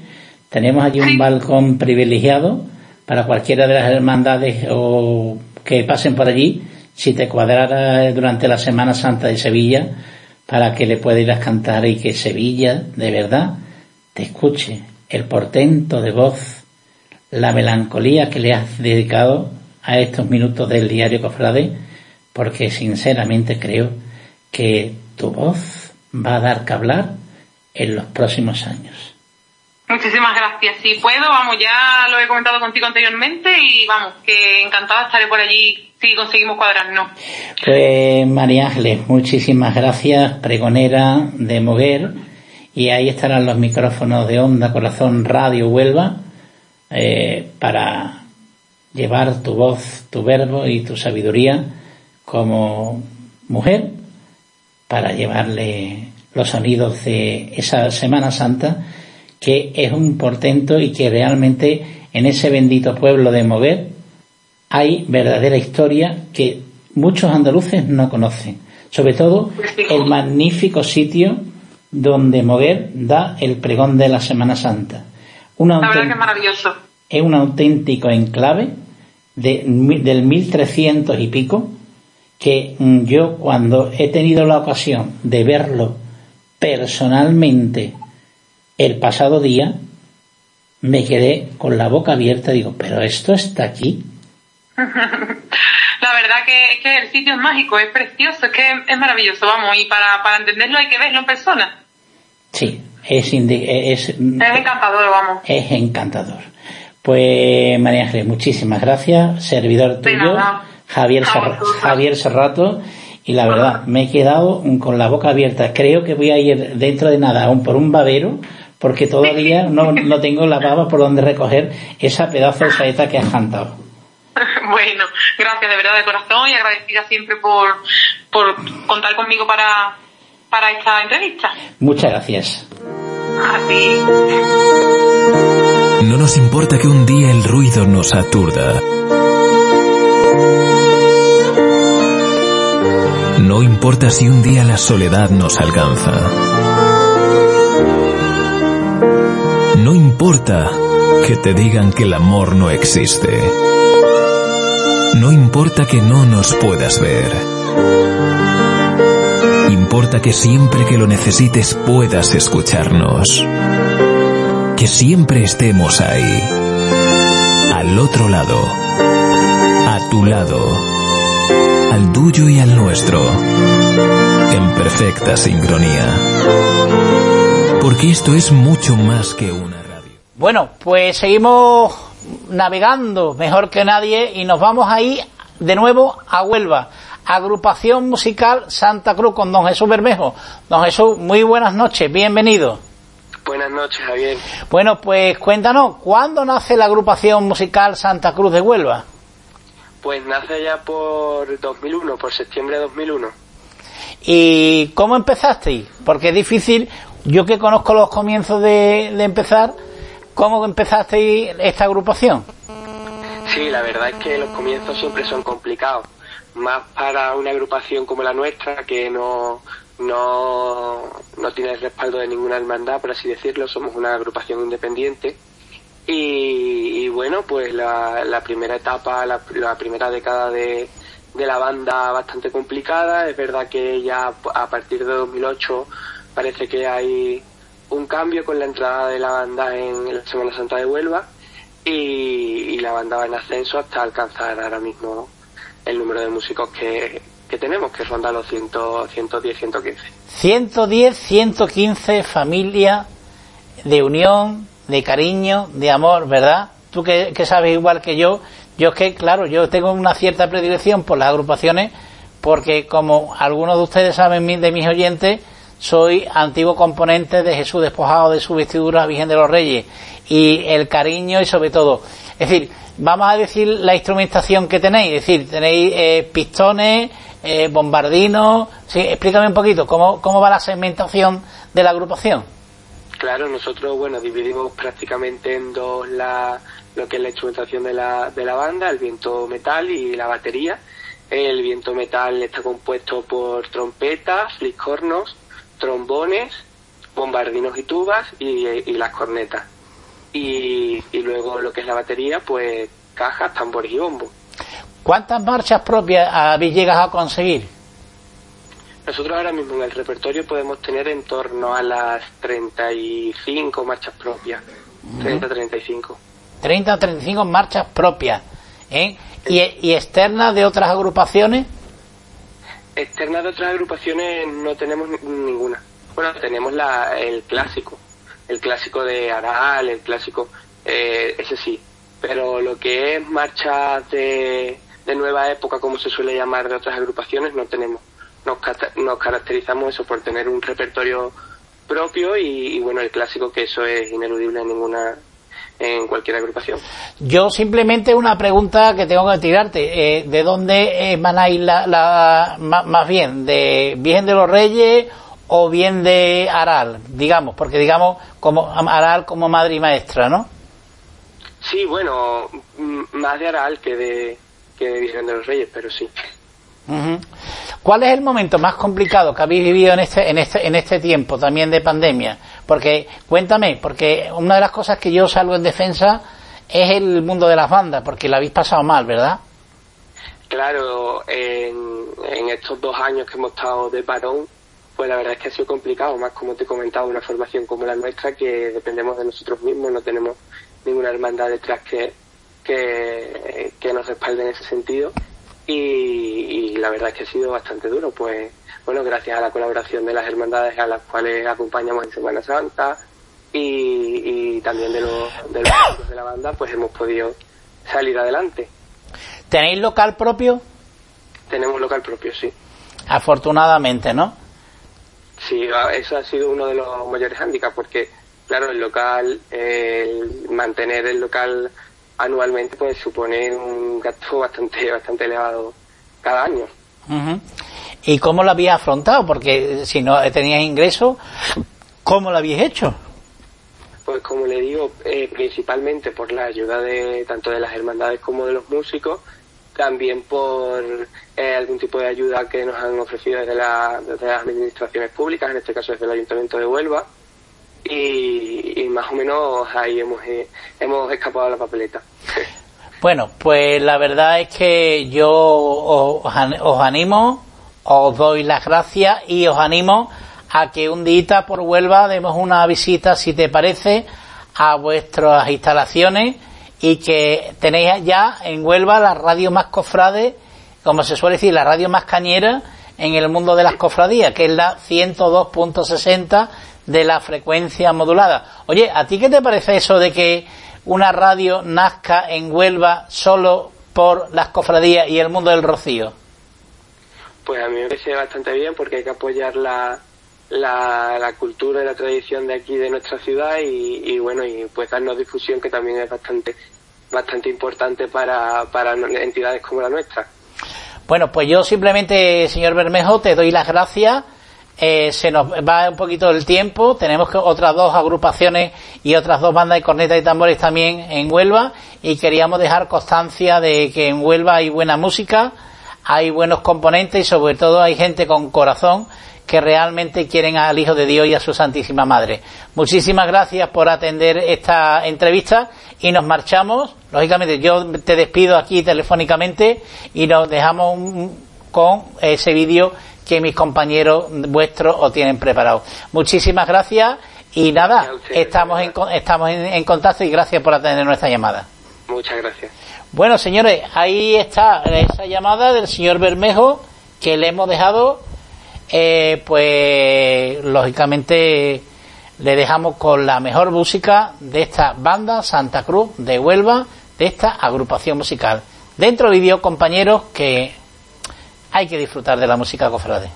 tenemos allí un balcón privilegiado para cualquiera de las hermandades o que pasen por allí, si te cuadrara durante la Semana Santa de Sevilla, para que le puedas cantar y que Sevilla, de verdad, te escuche el portento de voz, la melancolía que le has dedicado a estos minutos del diario Cofrade, porque sinceramente creo que tu voz va a dar que hablar en los próximos años. Muchísimas gracias. Si puedo, vamos, ya lo he comentado contigo anteriormente y vamos, que encantada estaré por allí si conseguimos cuadrarnos. Pues María Ángeles, muchísimas gracias, pregonera de Moguer, y ahí estarán los micrófonos de Onda Corazón Radio Huelva eh, para llevar tu voz, tu verbo y tu sabiduría como mujer para llevarle los sonidos de esa Semana Santa que es un portento y que realmente en ese bendito pueblo de Moguer hay verdadera historia que muchos andaluces no conocen. Sobre todo el magnífico sitio donde Moguer da el pregón de la Semana Santa. Una la verdad que es maravilloso. Es un auténtico enclave de, del 1300 y pico que yo cuando he tenido la ocasión de verlo personalmente el pasado día me quedé con la boca abierta y digo, pero esto está aquí. [laughs] la verdad que, que, el sitio es mágico, es precioso, es que es maravilloso, vamos, y para, para entenderlo hay que verlo en persona. Sí, es, es, es encantador, vamos. Es encantador. Pues María Ángeles, muchísimas gracias, servidor tuyo, Javier, Serra, Javier Serrato, y la verdad, me he quedado con la boca abierta. Creo que voy a ir dentro de nada aún por un babero, porque todavía [laughs] no, no tengo la baba por donde recoger esa pedazo de saeta que has cantado. [laughs] Bueno, gracias de verdad de corazón y agradecida siempre por, por contar conmigo para, para esta entrevista. Muchas gracias. A ti. No nos importa que un día el ruido nos aturda. No importa si un día la soledad nos alcanza. No importa que te digan que el amor no existe. No importa que no nos puedas ver. Importa que siempre que lo necesites puedas escucharnos. Que siempre estemos ahí. Al otro lado. A tu lado. Al tuyo y al nuestro. En perfecta sincronía. Porque esto es mucho más que una radio. Bueno, pues seguimos navegando mejor que nadie y nos vamos ahí de nuevo a Huelva. Agrupación Musical Santa Cruz con don Jesús Bermejo. Don Jesús, muy buenas noches, bienvenido. Buenas noches, Javier. Bueno, pues cuéntanos, ¿cuándo nace la agrupación musical Santa Cruz de Huelva? Pues nace ya por 2001, por septiembre de 2001. ¿Y cómo empezasteis? Porque es difícil, yo que conozco los comienzos de, de empezar, ¿cómo empezasteis esta agrupación? Sí, la verdad es que los comienzos siempre son complicados, más para una agrupación como la nuestra que no, no, no tiene el respaldo de ninguna hermandad, por así decirlo, somos una agrupación independiente. Y, y bueno, pues la, la primera etapa, la, la primera década de, de la banda bastante complicada. Es verdad que ya a partir de 2008 parece que hay un cambio con la entrada de la banda en la Semana Santa de Huelva y, y la banda va en ascenso hasta alcanzar ahora mismo el número de músicos que, que tenemos, que ronda los 100, 110, 115. 110, 115 familias de unión, de cariño, de amor, ¿verdad? Tú que, que sabes igual que yo, yo es que, claro, yo tengo una cierta predilección por las agrupaciones, porque como algunos de ustedes saben de mis oyentes, soy antiguo componente de Jesús despojado de su vestidura Virgen de los Reyes y el cariño y sobre todo, es decir, vamos a decir la instrumentación que tenéis, es decir, tenéis eh, pistones, eh, bombardinos, sí, explícame un poquito cómo, cómo va la segmentación de la agrupación. Claro, nosotros, bueno, dividimos prácticamente en dos la, lo que es la instrumentación de la, de la banda, el viento metal y la batería. El viento metal está compuesto por trompetas, fliscornos, trombones, bombardinos y tubas y, y las cornetas. Y, y, luego lo que es la batería, pues cajas, tambores y bombo. ¿Cuántas marchas propias habéis llegado a conseguir? Nosotros ahora mismo en el repertorio podemos tener en torno a las 35 marchas propias. 30-35. 30 o 35 marchas propias. ¿eh? ¿Y, ¿Y externas de otras agrupaciones? Externas de otras agrupaciones no tenemos ninguna. Bueno, tenemos la, el clásico, el clásico de Aral, el clásico, eh, ese sí. Pero lo que es marchas de, de nueva época, como se suele llamar de otras agrupaciones, no tenemos. Nos, nos caracterizamos eso por tener un repertorio propio y, y, bueno, el clásico que eso es ineludible en ninguna en cualquier agrupación. Yo simplemente una pregunta que tengo que tirarte. Eh, ¿De dónde emanáis la, la, más, más bien? ¿De Virgen de los Reyes o bien de Aral? Digamos, porque digamos como Aral como madre y maestra, ¿no? Sí, bueno, más de Aral que de, que de Virgen de los Reyes, pero sí. Uh -huh. ¿Cuál es el momento más complicado que habéis vivido en este, en este, en este tiempo también de pandemia? Porque, cuéntame, porque una de las cosas que yo salgo en defensa es el mundo de las bandas, porque lo habéis pasado mal, ¿verdad? Claro, en, en estos dos años que hemos estado de parón, pues la verdad es que ha sido complicado, más como te he comentado, una formación como la nuestra, que dependemos de nosotros mismos, no tenemos ninguna hermandad detrás que, que, que nos respalde en ese sentido. Y, y, la verdad es que ha sido bastante duro, pues bueno, gracias a la colaboración de las hermandades a las cuales acompañamos en Semana Santa y, y también de los, de los de la banda, pues hemos podido salir adelante. ¿Tenéis local propio? Tenemos local propio, sí. Afortunadamente, ¿no? Sí, eso ha sido uno de los mayores hándicaps, porque claro, el local, el mantener el local anualmente pues supone un gasto [laughs] bastante bastante elevado cada año. Uh -huh. ¿Y cómo lo habías afrontado? Porque si no tenías ingresos, ¿cómo lo habías hecho? Pues como le digo, eh, principalmente por la ayuda de tanto de las hermandades como de los músicos, también por eh, algún tipo de ayuda que nos han ofrecido desde, la, desde las administraciones públicas, en este caso desde el Ayuntamiento de Huelva, y, más o menos ahí hemos, eh, hemos escapado a la papeleta. [laughs] Bueno, pues la verdad es que yo os, os animo, os doy las gracias y os animo a que un día por Huelva demos una visita, si te parece, a vuestras instalaciones y que tenéis ya en Huelva la radio más cofrade, como se suele decir, la radio más cañera en el mundo de las cofradías, que es la 102.60 de la frecuencia modulada. Oye, ¿a ti qué te parece eso de que una radio nazca en Huelva solo por las cofradías y el mundo del rocío? Pues a mí me parece bastante bien porque hay que apoyar la, la, la cultura y la tradición de aquí de nuestra ciudad y, y, bueno y pues darnos difusión que también es bastante bastante importante para, para entidades como la nuestra. Bueno, pues yo simplemente, señor Bermejo, te doy las gracias. Eh, se nos va un poquito el tiempo. Tenemos que otras dos agrupaciones y otras dos bandas de cornetas y tambores también en Huelva. Y queríamos dejar constancia de que en Huelva hay buena música, hay buenos componentes y sobre todo hay gente con corazón que realmente quieren al Hijo de Dios y a su Santísima Madre. Muchísimas gracias por atender esta entrevista y nos marchamos. Lógicamente, yo te despido aquí telefónicamente y nos dejamos con ese vídeo que mis compañeros vuestros os tienen preparado. Muchísimas gracias y nada, estamos en, estamos en, contacto y gracias por atender nuestra llamada. Muchas gracias. Bueno, señores, ahí está esa llamada del señor Bermejo que le hemos dejado eh, pues lógicamente le dejamos con la mejor música de esta banda Santa Cruz de Huelva, de esta agrupación musical. Dentro vídeo, compañeros, que hay que disfrutar de la música cofrade.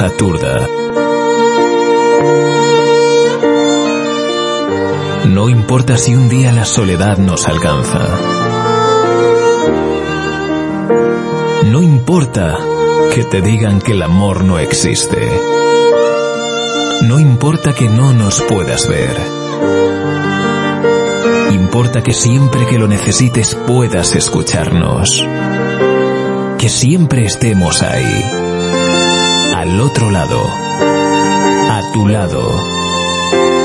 Aturda. No importa si un día la soledad nos alcanza. No importa que te digan que el amor no existe. No importa que no nos puedas ver. Importa que siempre que lo necesites puedas escucharnos. Que siempre estemos ahí al otro lado, a tu lado,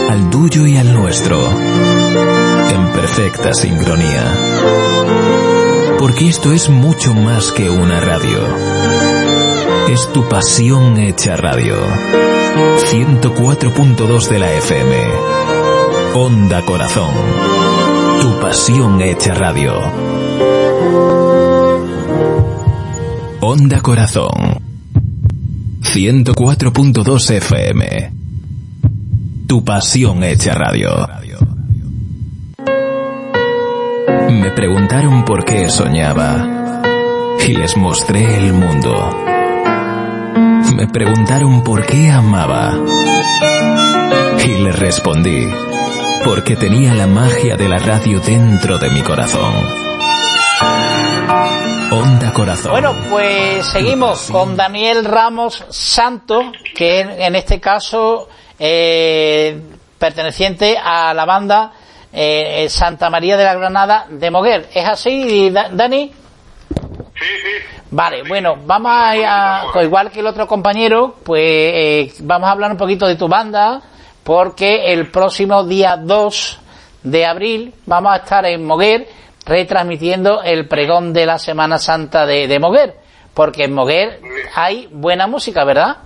al tuyo y al nuestro, en perfecta sincronía. Porque esto es mucho más que una radio. Es tu pasión hecha radio. 104.2 de la FM. Onda Corazón. Tu pasión hecha radio. Onda Corazón. 104.2 FM. Tu pasión hecha radio. Me preguntaron por qué soñaba y les mostré el mundo. Me preguntaron por qué amaba y les respondí porque tenía la magia de la radio dentro de mi corazón. Onda Corazón. Bueno, pues seguimos con Daniel Ramos Santo, que en este caso eh, perteneciente a la banda eh, Santa María de la Granada de Moguer. ¿Es así, Dani? Sí, sí. Vale, bueno, vamos a, pues igual que el otro compañero, pues eh, vamos a hablar un poquito de tu banda, porque el próximo día 2 de abril vamos a estar en Moguer retransmitiendo el pregón de la Semana Santa de, de Moguer, porque en Moguer hay buena música, ¿verdad?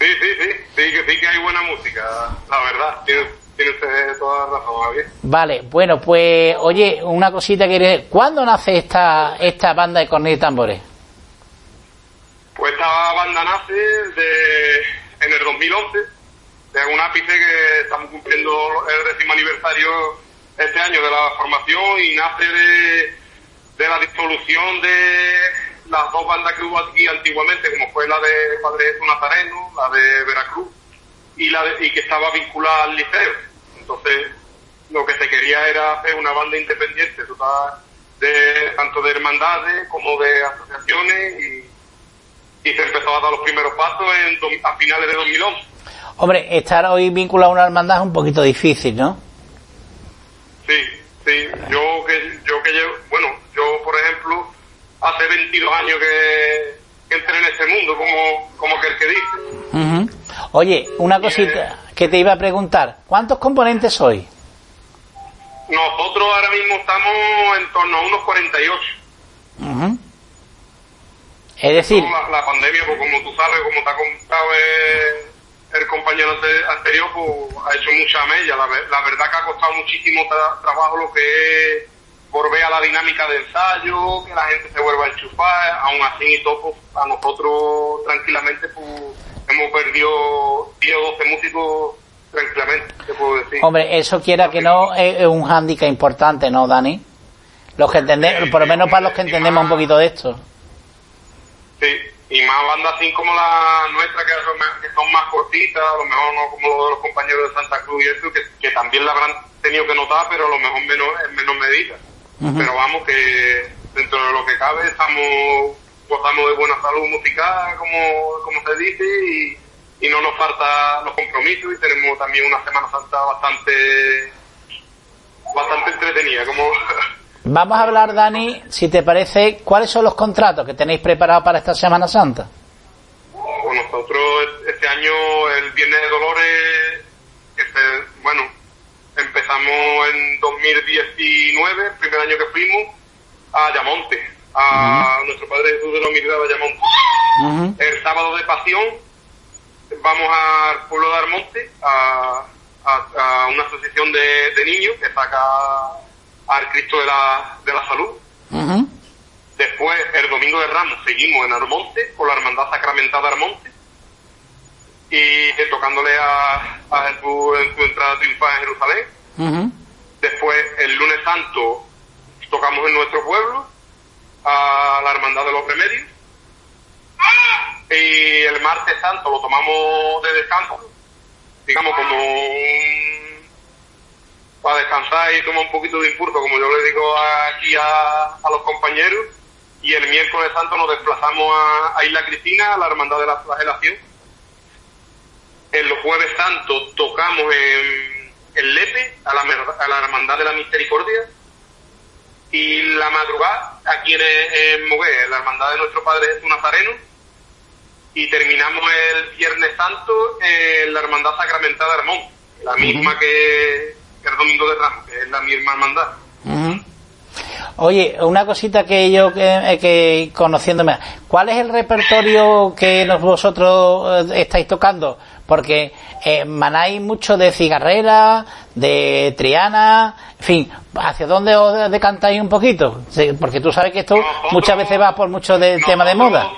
Sí, sí, sí, sí que, sí que hay buena música, la verdad, tiene, tiene usted toda la razón, Javier. Vale, bueno, pues oye, una cosita que ¿cuándo nace esta, esta banda de cornetas y tambores? Pues esta banda nace de, en el 2011, de un ápice que estamos cumpliendo el décimo aniversario este año de la formación y nace de, de la disolución de las dos bandas que hubo aquí antiguamente, como fue la de Padre Jesús Nazareno, la de Veracruz, y, la y que estaba vinculada al liceo. Entonces, lo que se quería era hacer una banda independiente, total, de, tanto de hermandades como de asociaciones, y, y se empezó a dar los primeros pasos en, a finales de 2011. Hombre, estar hoy vinculado a una hermandad es un poquito difícil, ¿no? Sí, sí. Yo que, yo que llevo, bueno, yo por ejemplo, hace 22 años que, entré en este mundo, como, como que el que dice. Oye, una cosita que te iba a preguntar, ¿cuántos componentes sois? Nosotros ahora mismo estamos en torno a unos 48. Es decir... La, la, pandemia, pues como tú sabes, como te ha contado el, compañero anterior, pues ha hecho mucha mella. La, la verdad que ha costado muchísimo trabajo lo que es volver a la dinámica de ensayo, que la gente se vuelva a enchufar, aún así y todo, pues, a nosotros tranquilamente pues, hemos perdido 10 o 12 músicos tranquilamente, te puedo decir. Hombre, eso quiera que no es un hándicap importante, ¿no, Dani? Los que entendemos, por lo menos para los que entendemos un poquito de esto. Sí, y más bandas así como la nuestra que son, que son más cortitas, a lo mejor no como los de los compañeros de Santa Cruz y eso, que, que también la habrán tenido que notar, pero a lo mejor menos, en menos medida. Pero vamos, que dentro de lo que cabe estamos gozamos de buena salud musical, como, como se dice, y, y no nos falta los compromisos y tenemos también una Semana Santa bastante bastante entretenida. como [laughs] Vamos a hablar, Dani, si te parece, ¿cuáles son los contratos que tenéis preparados para esta Semana Santa? Pues nosotros este año, el Viernes de Dolores, bueno, empezamos en 2019, el primer año que fuimos, a Ayamonte, a nuestro Padre Jesús de la Humildad de Ayamonte. El sábado de Pasión vamos al pueblo de Armonte a, a, una asociación de, de, niños que saca al Cristo de la, de la Salud. Después, el domingo de Ramos, seguimos en Armonte con la Hermandad Sacramentada Armonte y eh, tocándole a, a Jesús en su entrada triunfal en Jerusalén. Después, el lunes santo, tocamos en nuestro pueblo a la Hermandad de los Remedios. Y el martes santo lo tomamos de descanso, digamos como un, para descansar y tomar un poquito de impulso, como yo le digo aquí a, a los compañeros. Y el miércoles santo nos desplazamos a, a Isla Cristina, a la Hermandad de la Flagelación en los jueves santos tocamos en, el Lepe, a la, a la Hermandad de la Misericordia, y la madrugada aquí en, en Mogué, la Hermandad de nuestro Padre Jesús Nazareno, y terminamos el Viernes Santo en la Hermandad Sacramentada de Armón, la misma que, el Domingo de Ramos, que es la misma hermandad. Oye, una cosita que yo que, que, conociéndome, ¿cuál es el repertorio que vosotros eh, estáis tocando? Porque eh, manáis mucho de cigarrera, de triana, en fin, ¿hacia dónde os decantáis un poquito? porque tú sabes que esto muchas veces va por mucho del tema de moda.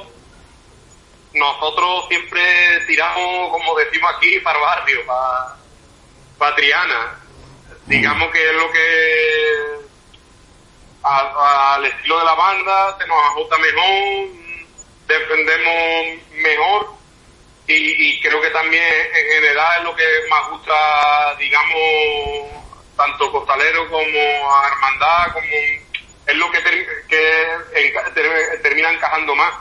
nosotros siempre tiramos, como decimos aquí, para barrio, para, para Triana. Digamos que es lo que al estilo de la banda se nos ajusta mejor, defendemos mejor y, creo que también en general es lo que más gusta, digamos, tanto Costalero como a Hermandad, como es lo que, que termina encajando más.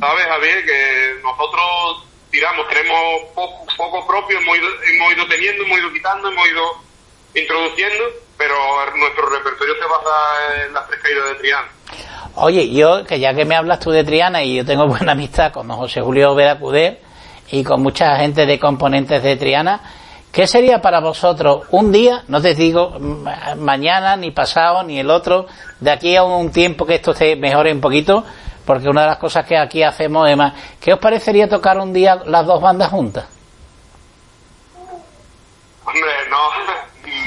¿Sabes, Javier? Que nosotros tiramos, tenemos poco, poco propio, hemos ido, hemos ido teniendo, hemos ido quitando, hemos ido introduciendo, pero nuestro repertorio se basa en las tres caídas de Triana. Oye, yo, que ya que me hablas tú de Triana y yo tengo [laughs] buena amistad con José Julio Veracuder y con mucha gente de componentes de Triana, ¿qué sería para vosotros un día, no te digo mañana, ni pasado, ni el otro, de aquí a un tiempo que esto se mejore un poquito, porque una de las cosas que aquí hacemos, además, ¿qué os parecería tocar un día las dos bandas juntas? Hombre, no,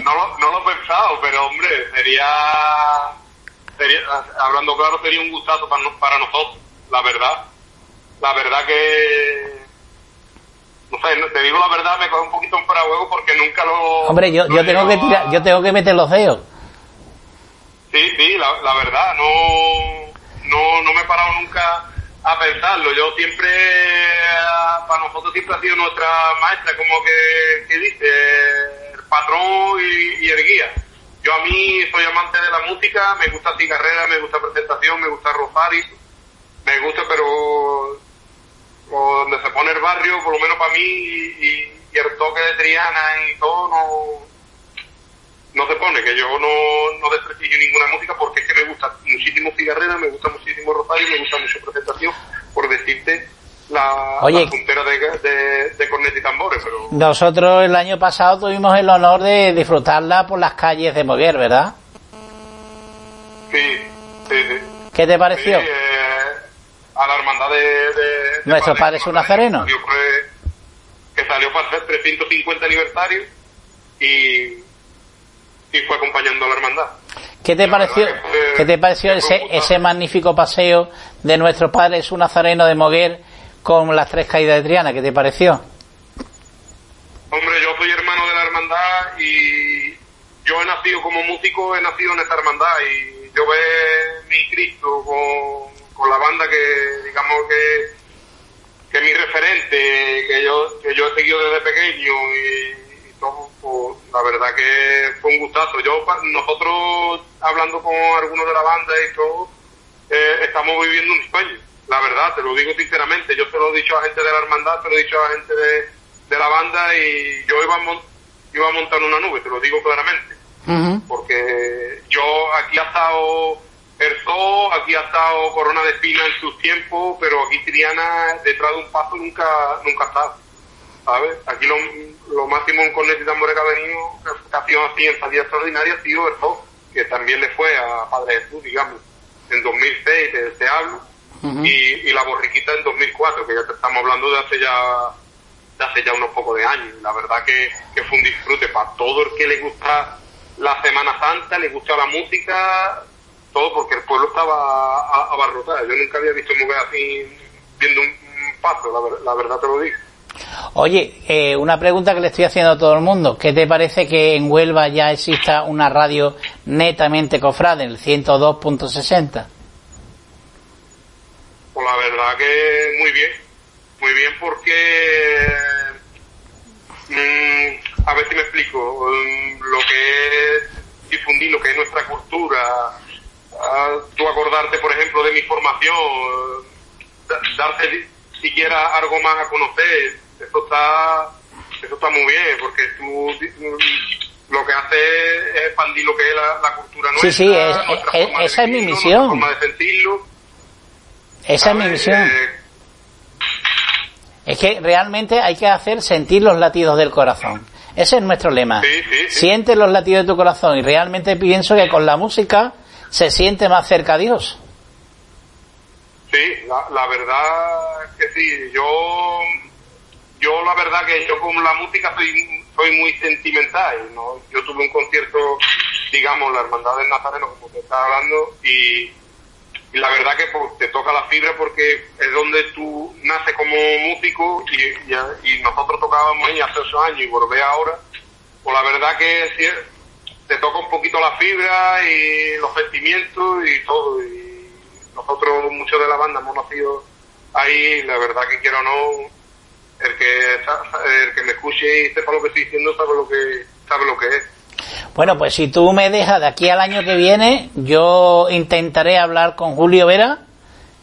no lo, no lo he pensado, pero hombre, sería, sería, hablando claro, sería un gustazo para, para nosotros, la verdad. La verdad que, no sé, te digo la verdad, me coge un poquito en fuera huevo porque nunca lo... Hombre, yo, yo tengo que tirar, yo tengo que meter los dedos. Sí, sí, la, la verdad, no, no, no me he parado nunca a pensarlo. Yo siempre, para nosotros siempre ha sido nuestra maestra, como que, que dice, patrón y, el guía. Yo a mí soy amante de la música, me gusta cigarrera, me gusta presentación, me gusta Rosari, me gusta, pero donde se pone el barrio, por lo menos para mí, y, el toque de Triana y todo, no, no se pone, que yo no, no desprestigio ninguna música porque es que me gusta muchísimo cigarrera, me gusta muchísimo Rosario, me gusta mucho presentación, por decirte la, Oye, de, de, cornet y tambores. Pero... Nosotros el año pasado tuvimos el honor de disfrutarla por las calles de Moguer, ¿verdad? Sí, sí, sí. ¿Qué te pareció? Sí, eh, a la hermandad de... de ¿Nuestro padre es un nazareno? Que salió para el 350 aniversario y, y fue acompañando a la hermandad. ¿Qué te pareció, ¿qué te pareció ese, ese magnífico paseo de nuestro padre es un nazareno de Moguer con las tres caídas de Triana, ¿qué te pareció? Hombre, yo soy hermano de la hermandad y yo he nacido como músico, he nacido en esta hermandad y yo veo mi Cristo con, la banda que, digamos que, que mi referente, que yo, que yo he seguido desde pequeño y, todo, pues, la verdad que fue un gustazo. Yo, nosotros hablando con algunos de la banda y todo, eh, estamos viviendo un sueño la verdad, te lo digo sinceramente, yo se lo he dicho a gente de la hermandad, se lo he dicho a gente de, de la banda y yo iba a, iba a montar una nube, te lo digo claramente. Porque yo aquí ha estado el zoo, aquí ha estado Corona de Espina en sus tiempos, pero aquí Triana detrás de un paso nunca, nunca ha estado. ¿Sabes? Aquí lo, lo máximo en Cornet y Tambores que ha venido, que ha sido así en salida extraordinaria, ha sido el zoo, que también le fue a Padre Jesús, digamos, en 2006, te, te hablo y, la borriquita en 2004, que ya te estamos hablando de hace ya de hace ya unos pocos de años. La verdad que, fue un disfrute para todo el que le gusta la Semana Santa, le gusta la música, todo porque el pueblo estaba abarrotado. Yo nunca había visto mujer así viendo un, paso, la, verdad te lo digo. Oye, eh, una pregunta que le estoy haciendo a todo el mundo. ¿Qué te parece que en Huelva ya exista una radio netamente cofrade, el 102.60? Pues la verdad que muy bien, muy bien porque, mm, a ver si me explico, mm, lo que es difundir lo que es nuestra cultura, ah, tú acordarte por ejemplo de mi formación, darte siquiera algo más a conocer, eso está, eso está muy bien porque tú mm, lo que hace es expandir lo que es la, cultura nuestra. Sí, sí, esa es mi misión. forma de sentirlo esa es mi misión. Es que realmente hay que hacer sentir los latidos del corazón. Ese es nuestro lema. Siente los latidos de tu corazón y realmente pienso que con la música se siente más cerca a Dios. Sí, la, verdad es que sí. Yo, yo la verdad que yo con la música soy, soy muy sentimental. ¿no? Yo tuve un concierto, digamos, la Hermandad del Nazareno, como te estaba hablando, y y la verdad que pues, te toca la fibra porque es donde tú naces como músico y, y, nosotros tocábamos ahí hace ocho años y volver ahora, pues la verdad que te toca un poquito la fibra y los sentimientos y todo. Y nosotros, muchos de la banda, hemos nacido ahí, la verdad que quiero o no, el que, el que me escuche y sepa lo que estoy diciendo sabe lo que, sabe lo que es. Bueno, pues si tú me dejas de aquí al año que viene, yo intentaré hablar con Julio Vera,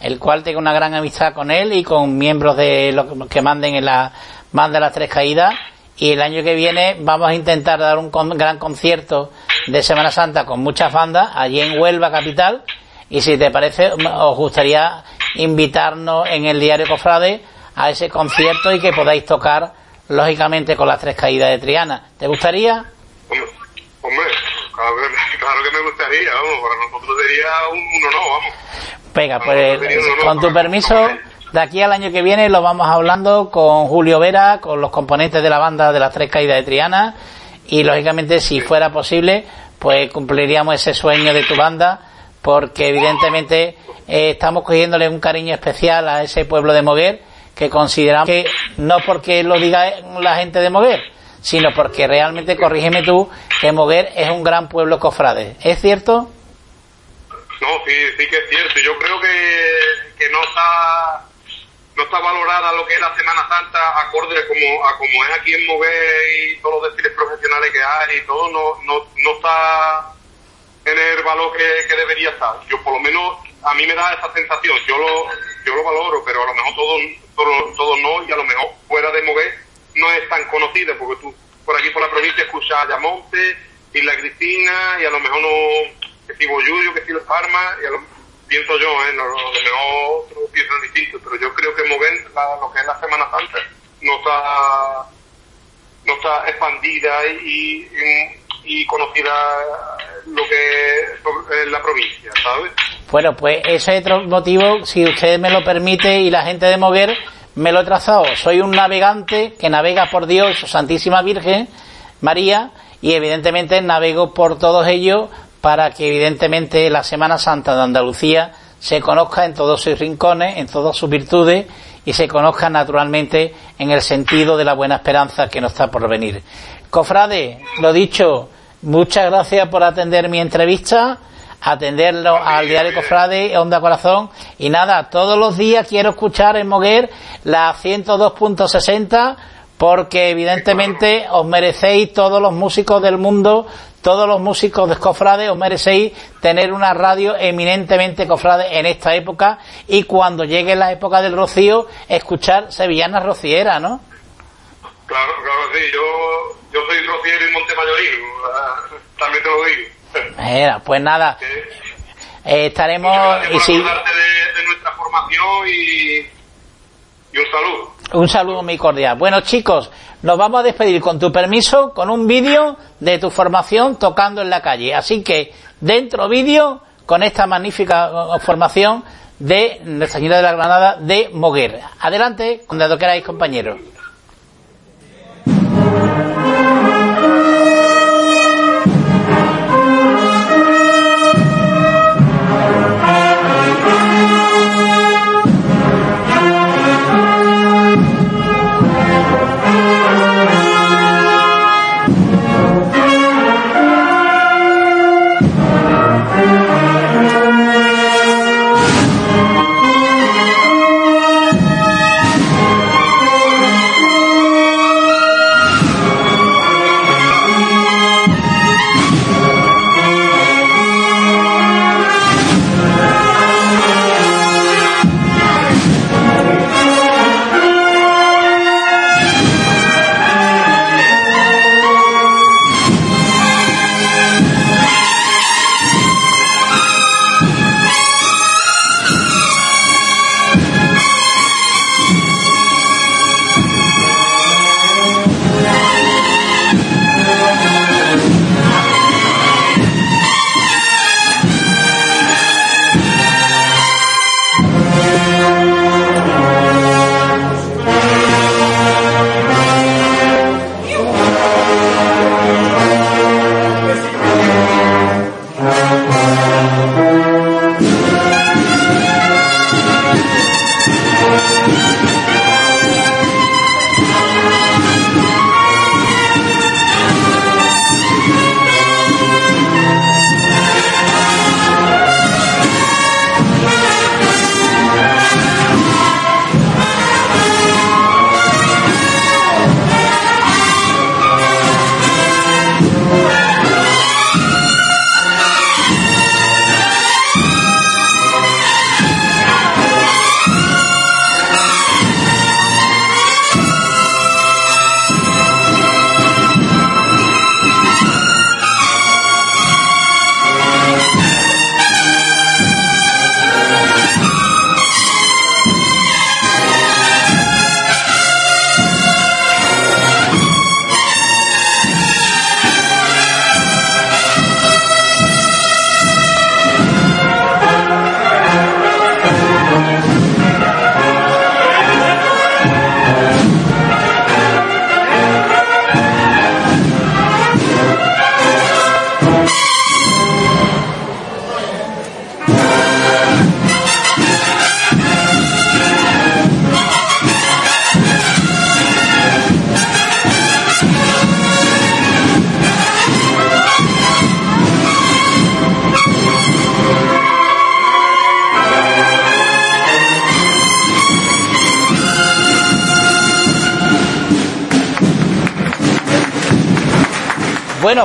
el cual tengo una gran amistad con él y con miembros de los que manden en la manda las tres caídas. Y el año que viene vamos a intentar dar un gran concierto de Semana Santa con muchas bandas allí en Huelva capital. Y si te parece, os gustaría invitarnos en el diario Cofrade a ese concierto y que podáis tocar lógicamente con las tres caídas de Triana. ¿Te gustaría? Hombre, [laughs] claro que, me gustaría, vamos, para nosotros sería un, honor, vamos. Venga, pues con tu permiso, de aquí al año que viene lo vamos hablando con Julio Vera, con los componentes de la banda de las tres caídas de Triana y lógicamente si fuera posible, pues cumpliríamos ese sueño de tu banda porque evidentemente eh, estamos cogiéndole un cariño especial a ese pueblo de Moguer que consideramos que no porque lo diga la gente de Moguer, sino porque realmente, corrígeme tú, que Moguer es un gran pueblo cofrade. ¿Es cierto? No, sí, sí que es cierto. Yo creo que, que no está no está valorada lo que es la Semana Santa acorde como, a como es aquí en Moguer y todos los desfiles profesionales que hay y todo, no, no, no está en el valor que, que, debería estar. Yo por lo menos, a mí me da esa sensación, yo lo, yo lo valoro, pero a lo mejor todos todo, todo no, y a lo mejor fuera de Moguer no es tan conocida, porque tú por aquí por la provincia escuchas Ayamonte, Isla Cristina, y a lo mejor no, que si Boyuyo, que si Los Parmas, y a lo, pienso yo, ¿eh? lo, mejor otros piensan distinto, pero yo creo que Moguén, lo que es la Semana Santa, no está, no está expandida y, y, conocida lo que es la provincia, ¿sabes? Bueno, pues ese es otro motivo, si usted me lo permite y la gente de Moguer, me lo he trazado. Soy un navegante que navega por Dios, Santísima Virgen, María, y evidentemente navego por todos ellos para que evidentemente la Semana Santa de Andalucía se conozca en todos sus rincones, en todas sus virtudes y se conozca naturalmente en el sentido de la buena esperanza que nos está por venir. Cofrade, lo dicho, muchas gracias por atender mi entrevista atenderlo al diario Cofrade, Onda Corazón. Y nada, todos los días quiero escuchar en Moguer la 102.60 porque evidentemente os merecéis todos los músicos del mundo, todos los músicos de Cofrade, os merecéis tener una radio eminentemente Cofrade en esta época y cuando llegue la época del rocío, escuchar sevillanas rocieras, ¿no? Claro, claro, sí, yo, yo soy rociero y Montemayorí, también te lo digo. Mira, pues nada. Eh, estaremos. Y si... de, de, nuestra formación y, y, un saludo. Un saludo muy cordial. Bueno, chicos, nos vamos a despedir con tu permiso con un vídeo de tu formación tocando en la calle. Así que, dentro vídeo con esta magnífica formación de Nuestra Señora de la Granada de Moguer. Adelante, cuando queráis, compañeros.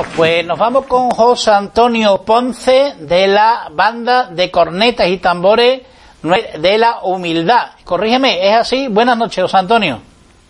Bueno, pues nos vamos con José Antonio Ponce de la banda de cornetas y tambores de la humildad. Corrígeme, ¿es así? Buenas noches, José Antonio.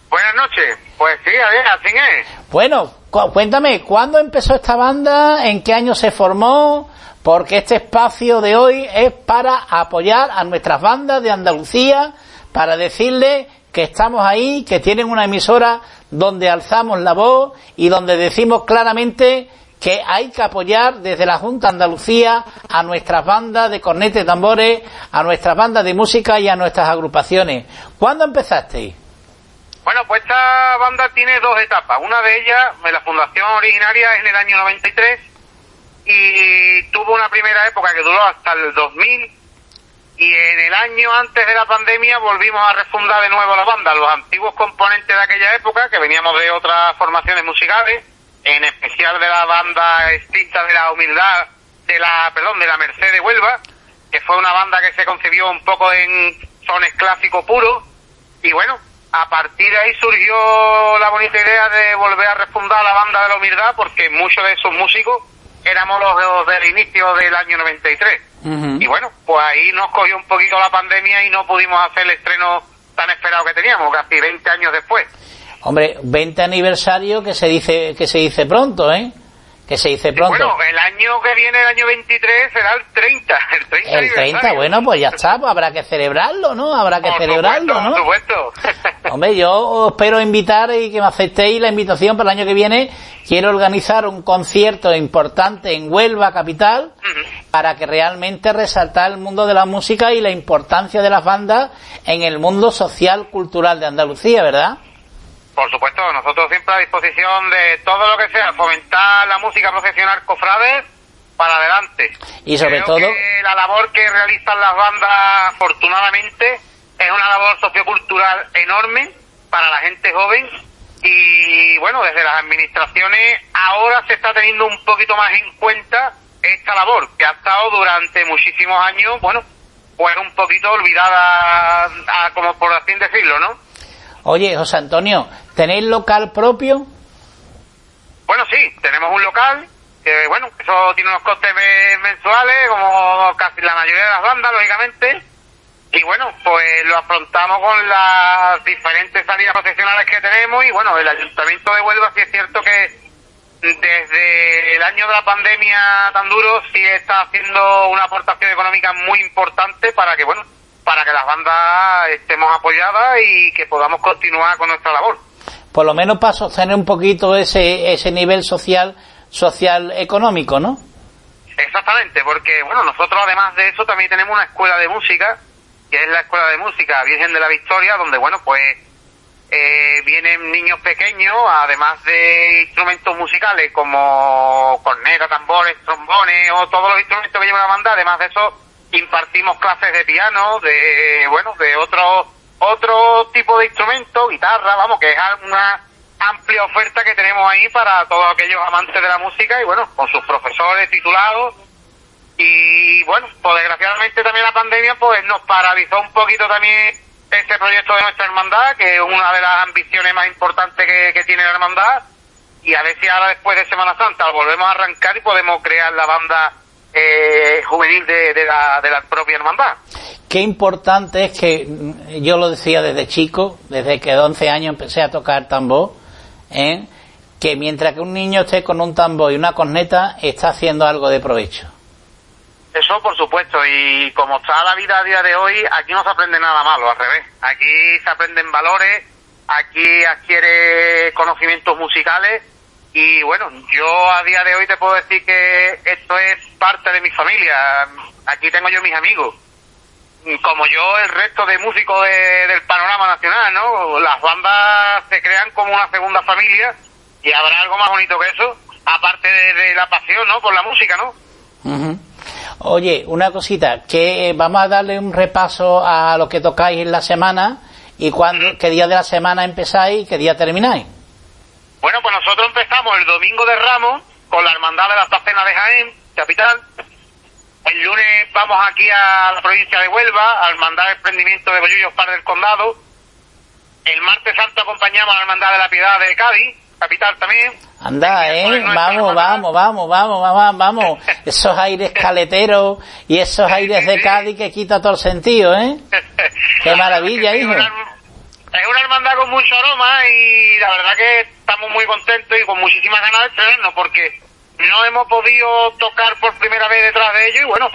Buenas noches. Pues sí, a ver, así es. Bueno, cuéntame, ¿cuándo empezó esta banda? ¿En qué año se formó? Porque este espacio de hoy es para apoyar a nuestras bandas de Andalucía, para decirle que estamos ahí, que tienen una emisora donde alzamos la voz y donde decimos claramente que hay que apoyar desde la Junta Andalucía a nuestras bandas de cornetes tambores, a nuestras bandas de música y a nuestras agrupaciones. ¿Cuándo empezasteis? Bueno, pues esta banda tiene dos etapas. Una de ellas, la fundación originaria es en el año 93 y tuvo una primera época que duró hasta el 2000 y en el año antes de la pandemia volvimos a refundar de nuevo la banda, los antiguos componentes de aquella época, que veníamos de otras formaciones musicales, en especial de la banda extinta de la humildad, de la, perdón, de la Mercedes Huelva, que fue una banda que se concibió un poco en sones clásicos puros, y bueno, a partir de ahí surgió la bonita idea de volver a refundar la banda de la humildad, porque muchos de esos músicos éramos los del inicio del año 93 y bueno, pues ahí nos cogió un poquito la pandemia y no pudimos hacer el estreno tan esperado que teníamos, casi 20 años después. Hombre, 20 aniversario que se dice que se dice pronto, ¿eh? Que se dice pronto. bueno, el año que viene, el año 23, será el 30. [laughs] El 30, el 30 bueno, pues ya está, pues habrá que celebrarlo, ¿no? Habrá que celebrarlo, ¿no? Por supuesto. [laughs] [laughs] Hombre, yo espero invitar y que me aceptéis la invitación para el año que viene. Quiero organizar un concierto importante en Huelva, capital, para que realmente resaltar el mundo de la música y la importancia de las bandas en el mundo social, cultural de Andalucía, ¿verdad? Por supuesto, nosotros siempre a disposición de todo lo que sea, fomentar la música profesional cofrades para adelante. Y sobre todo... la labor que realizan las bandas, afortunadamente, es una labor sociocultural enorme para la gente joven y bueno, desde las administraciones ahora se está teniendo un poquito más en cuenta esta labor que ha estado durante muchísimos años, bueno, pues un poquito olvidada, como por así decirlo, ¿no? Oye, José Antonio, ¿tenéis local propio? Bueno, sí, tenemos un local, que bueno, eso tiene unos costes mensuales, como casi la mayoría de las bandas, lógicamente, y bueno, pues lo afrontamos con las diferentes salidas profesionales que tenemos, y bueno, el Ayuntamiento de Huelva sí es cierto que desde el año de la pandemia tan duro sí está haciendo una aportación económica muy importante para que, bueno, para que las bandas estemos apoyadas y que podamos continuar con nuestra labor. Por lo menos para sostener un poquito ese, ese nivel social, social económico, ¿no? Exactamente, porque bueno, nosotros además de eso también tenemos una escuela de música, que es la Escuela de Música Virgen de la Victoria, donde bueno, pues eh, vienen niños pequeños, además de instrumentos musicales como corneta, tambores, trombones o todos los instrumentos que lleva la banda, además de eso impartimos clases de piano, de, bueno, de otro, otro tipo de instrumento, guitarra, vamos, que es una amplia oferta que tenemos ahí para todos aquellos amantes de la música y bueno, con sus profesores titulados. Y bueno, pues desgraciadamente también la pandemia pues nos paralizó un poquito también este proyecto de nuestra hermandad, que es una de las ambiciones más importantes que, que tiene la hermandad. Y a ver si ahora después de Semana Santa volvemos a arrancar y podemos crear la banda eh, juvenil de, la, de la propia hermandad. Qué importante es que, mm, yo lo decía desde chico, desde que de 11 años empecé a tocar tambor, ¿eh? que mientras que un niño esté con un tambor y una corneta, está haciendo algo de provecho. Eso por supuesto, y como está la vida a día de hoy, aquí no se aprende nada malo, al revés. Aquí se aprenden valores, aquí adquiere conocimientos musicales y bueno, yo a día de hoy te puedo decir que esto es parte de mi familia. Aquí tengo yo mis amigos. Como yo, el resto de músicos del panorama nacional, ¿no? Las bandas se crean como una segunda familia y habrá algo más bonito que eso, aparte de, la pasión, ¿no? Por la música, ¿no? Oye, una cosita, que vamos a darle un repaso a lo que tocáis en la semana y cuándo, qué día de la semana empezáis y qué día termináis. Bueno, pues nosotros empezamos el domingo de Ramos con la Hermandad de la Tacena de Jaén, capital. El lunes vamos aquí a la provincia de Huelva, a la Hermandad de Emprendimiento de Bollullos Par del Condado. El martes santo acompañamos a la Hermandad de la Piedad de Cádiz, capital también. Anda, ¿eh? Vamos, vamos, vamos, vamos, vamos, vamos. [laughs] Esos aires caleteros y esos aires de Cádiz que quita todo el sentido, ¿eh? [laughs] Qué maravilla, hijo. Es una hermandad con mucho aroma y la verdad que estamos muy contentos y con muchísimas ganas de tenernos porque no hemos podido tocar por primera vez detrás de ellos y bueno,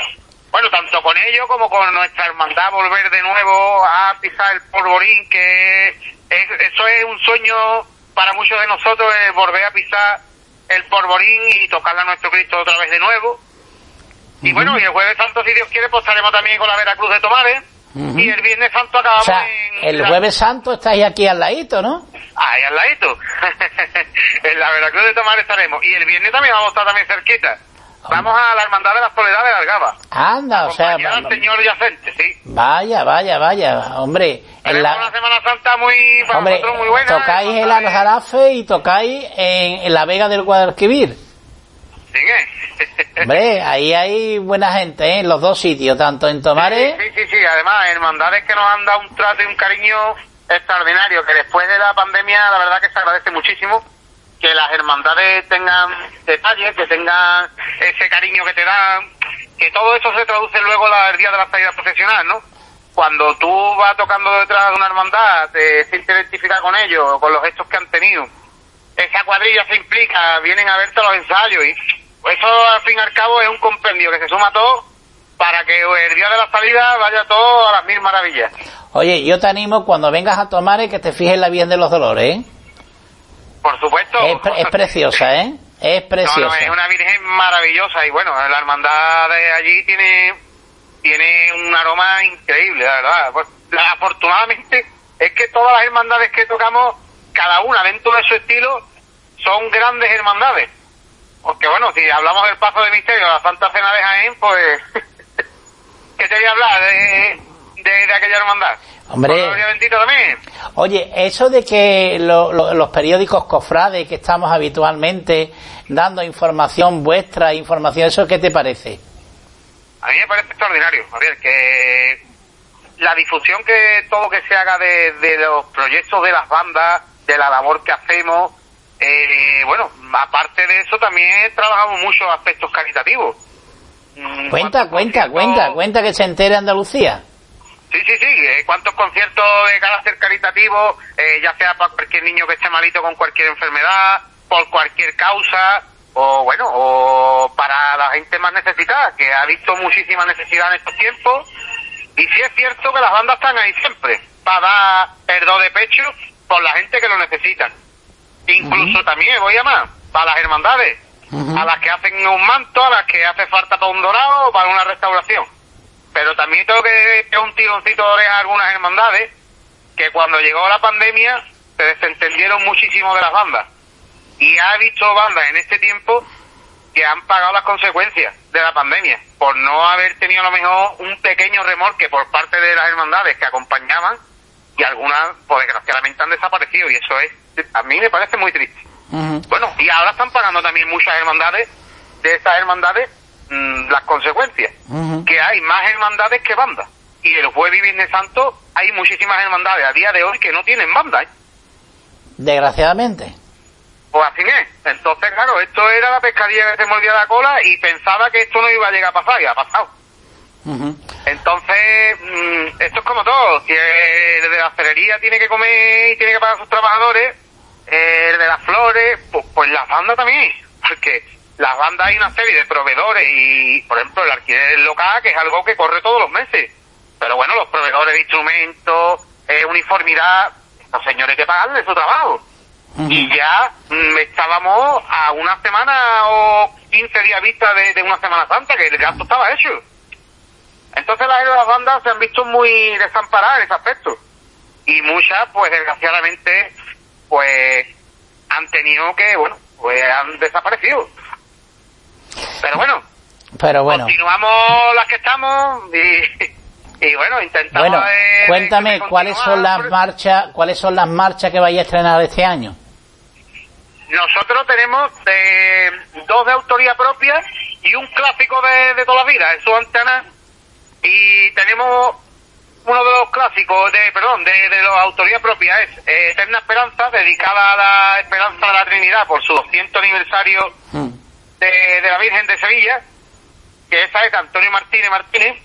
bueno, tanto con ellos como con nuestra hermandad volver de nuevo a pisar el polvorín, que eso es un sueño para muchos de nosotros, volver a pisar el polvorín y tocarle a nuestro Cristo otra vez de nuevo. Y bueno, y el jueves santo, si Dios quiere, pues estaremos también con la Veracruz de Tomares. Y el viernes santo acabamos en... El jueves santo estáis aquí al ladito, ¿no? Ahí al ladito. [laughs] en la Veracruz de Tomares estaremos. Y el viernes también vamos a estar también cerquita. Vamos a la Hermandad de la Soledad de Algaba. Anda, o sea... al señor yacente, sí. Vaya, vaya, vaya, hombre. En la... una Semana Santa muy, para hombre, muy buena. Tocáis en el Aljarafe y tocáis en, la Vega del Guadalquivir. Sí, ¿eh? hombre, ahí hay buena gente, ¿eh? En los dos sitios, tanto en Tomares... Sí, sí, sí, además, hermandades que nos han dado un trato y un cariño extraordinario, que después de la pandemia, la verdad que se agradece muchísimo que las hermandades tengan detalles, que tengan ese cariño que te dan, que todo eso se traduce luego el día de la salida profesional, ¿no? Cuando tú vas tocando detrás de una hermandad, te sientes identificado con ellos, con los gestos que han tenido, esa cuadrilla se implica, vienen a verte los ensayos y eso al fin y al cabo es un compendio que se suma todo para que el día de la salida vaya todo a las mil maravillas. Oye, yo te animo cuando vengas a tomar y que te fijes la bien de los dolores, ¿eh? Por supuesto. Es, preciosa, ¿eh? Es [laughs] preciosa. es una virgen maravillosa y bueno, la hermandad de allí tiene tiene un aroma increíble, la verdad. Pues, afortunadamente es que todas las hermandades que tocamos, cada una dentro de su estilo, son grandes hermandades. Porque bueno, si hablamos del paso de misterio, la Santa Cena de Jaén, pues, [laughs] ¿qué te voy a hablar de, de aquella hermandad? Hombre, oye, eso de que los periódicos cofrades que estamos habitualmente dando información vuestra, información, ¿eso qué te parece? A mí me parece extraordinario, a ver, que la difusión que todo que se haga de, los proyectos de las bandas, de la labor que hacemos, eh, bueno, aparte de eso también trabajamos muchos aspectos caritativos. Mm, cuenta, cuenta, cuenta, cuenta que se entere Andalucía. Sí, sí, sí. Eh, ¿Cuántos conciertos de carácter caritativo, eh, ya sea para cualquier niño que esté malito con cualquier enfermedad, por cualquier causa, o bueno, o para la gente más necesitada, que ha visto muchísima necesidad en estos tiempos. Y sí es cierto que las bandas están ahí siempre, para dar perdón de pecho por la gente que lo necesita. Incluso también, voy a más, para las hermandades, a las que hacen un manto, a las que hace falta para un dorado o para una restauración pero también tengo que dar un tironcito de oreja a algunas hermandades que cuando llegó la pandemia se desentendieron muchísimo de las bandas. Y ha visto bandas en este tiempo que han pagado las consecuencias de la pandemia por no haber tenido a lo mejor un pequeño remorque por parte de las hermandades que acompañaban y algunas, pues desgraciadamente han desaparecido y eso es, a mí me parece muy triste. Bueno, y ahora están pagando también muchas hermandades, de esas hermandades, Mm, las consecuencias. Que hay más hermandades que bandas. Y el jueves y viernes santo hay muchísimas hermandades a día de hoy que no tienen banda. ¿eh? Desgraciadamente. Pues así es. Entonces, claro, esto era la pescadilla que se mordía la cola y pensaba que esto no iba a llegar a pasar y ha pasado. Entonces, mm, esto es como todo. Si el de la celería tiene que comer y tiene que pagar a sus trabajadores, el de las flores, pues, pues las bandas también. [laughs] Porque las bandas hay una serie de proveedores y, por ejemplo, el alquiler local, que es algo que corre todos los meses. Pero bueno, los proveedores de instrumentos, eh, uniformidad, los señores que pagan su trabajo. Y ya mm, estábamos a una semana o 15 días vista de, una Semana Santa, que el gasto estaba hecho. Entonces las, las bandas se han visto muy desamparadas en ese aspecto. Y muchas, pues desgraciadamente, pues han tenido que, bueno, pues han desaparecido. Pero bueno, pero bueno. continuamos las que estamos y, bueno, intentamos... Bueno, cuéntame, ¿cuáles son las marchas cuáles son las marchas que vais a estrenar este año? Nosotros tenemos de, dos de autoría propia y un clásico de, de toda la vida, en su antena. Y tenemos uno de los clásicos, de perdón, de, de la autoría propia es eh, Eterna Esperanza, dedicada a la esperanza de la Trinidad por su 200 aniversario Mm. de, de la Virgen de Sevilla, que esa es de Antonio Martínez Martínez.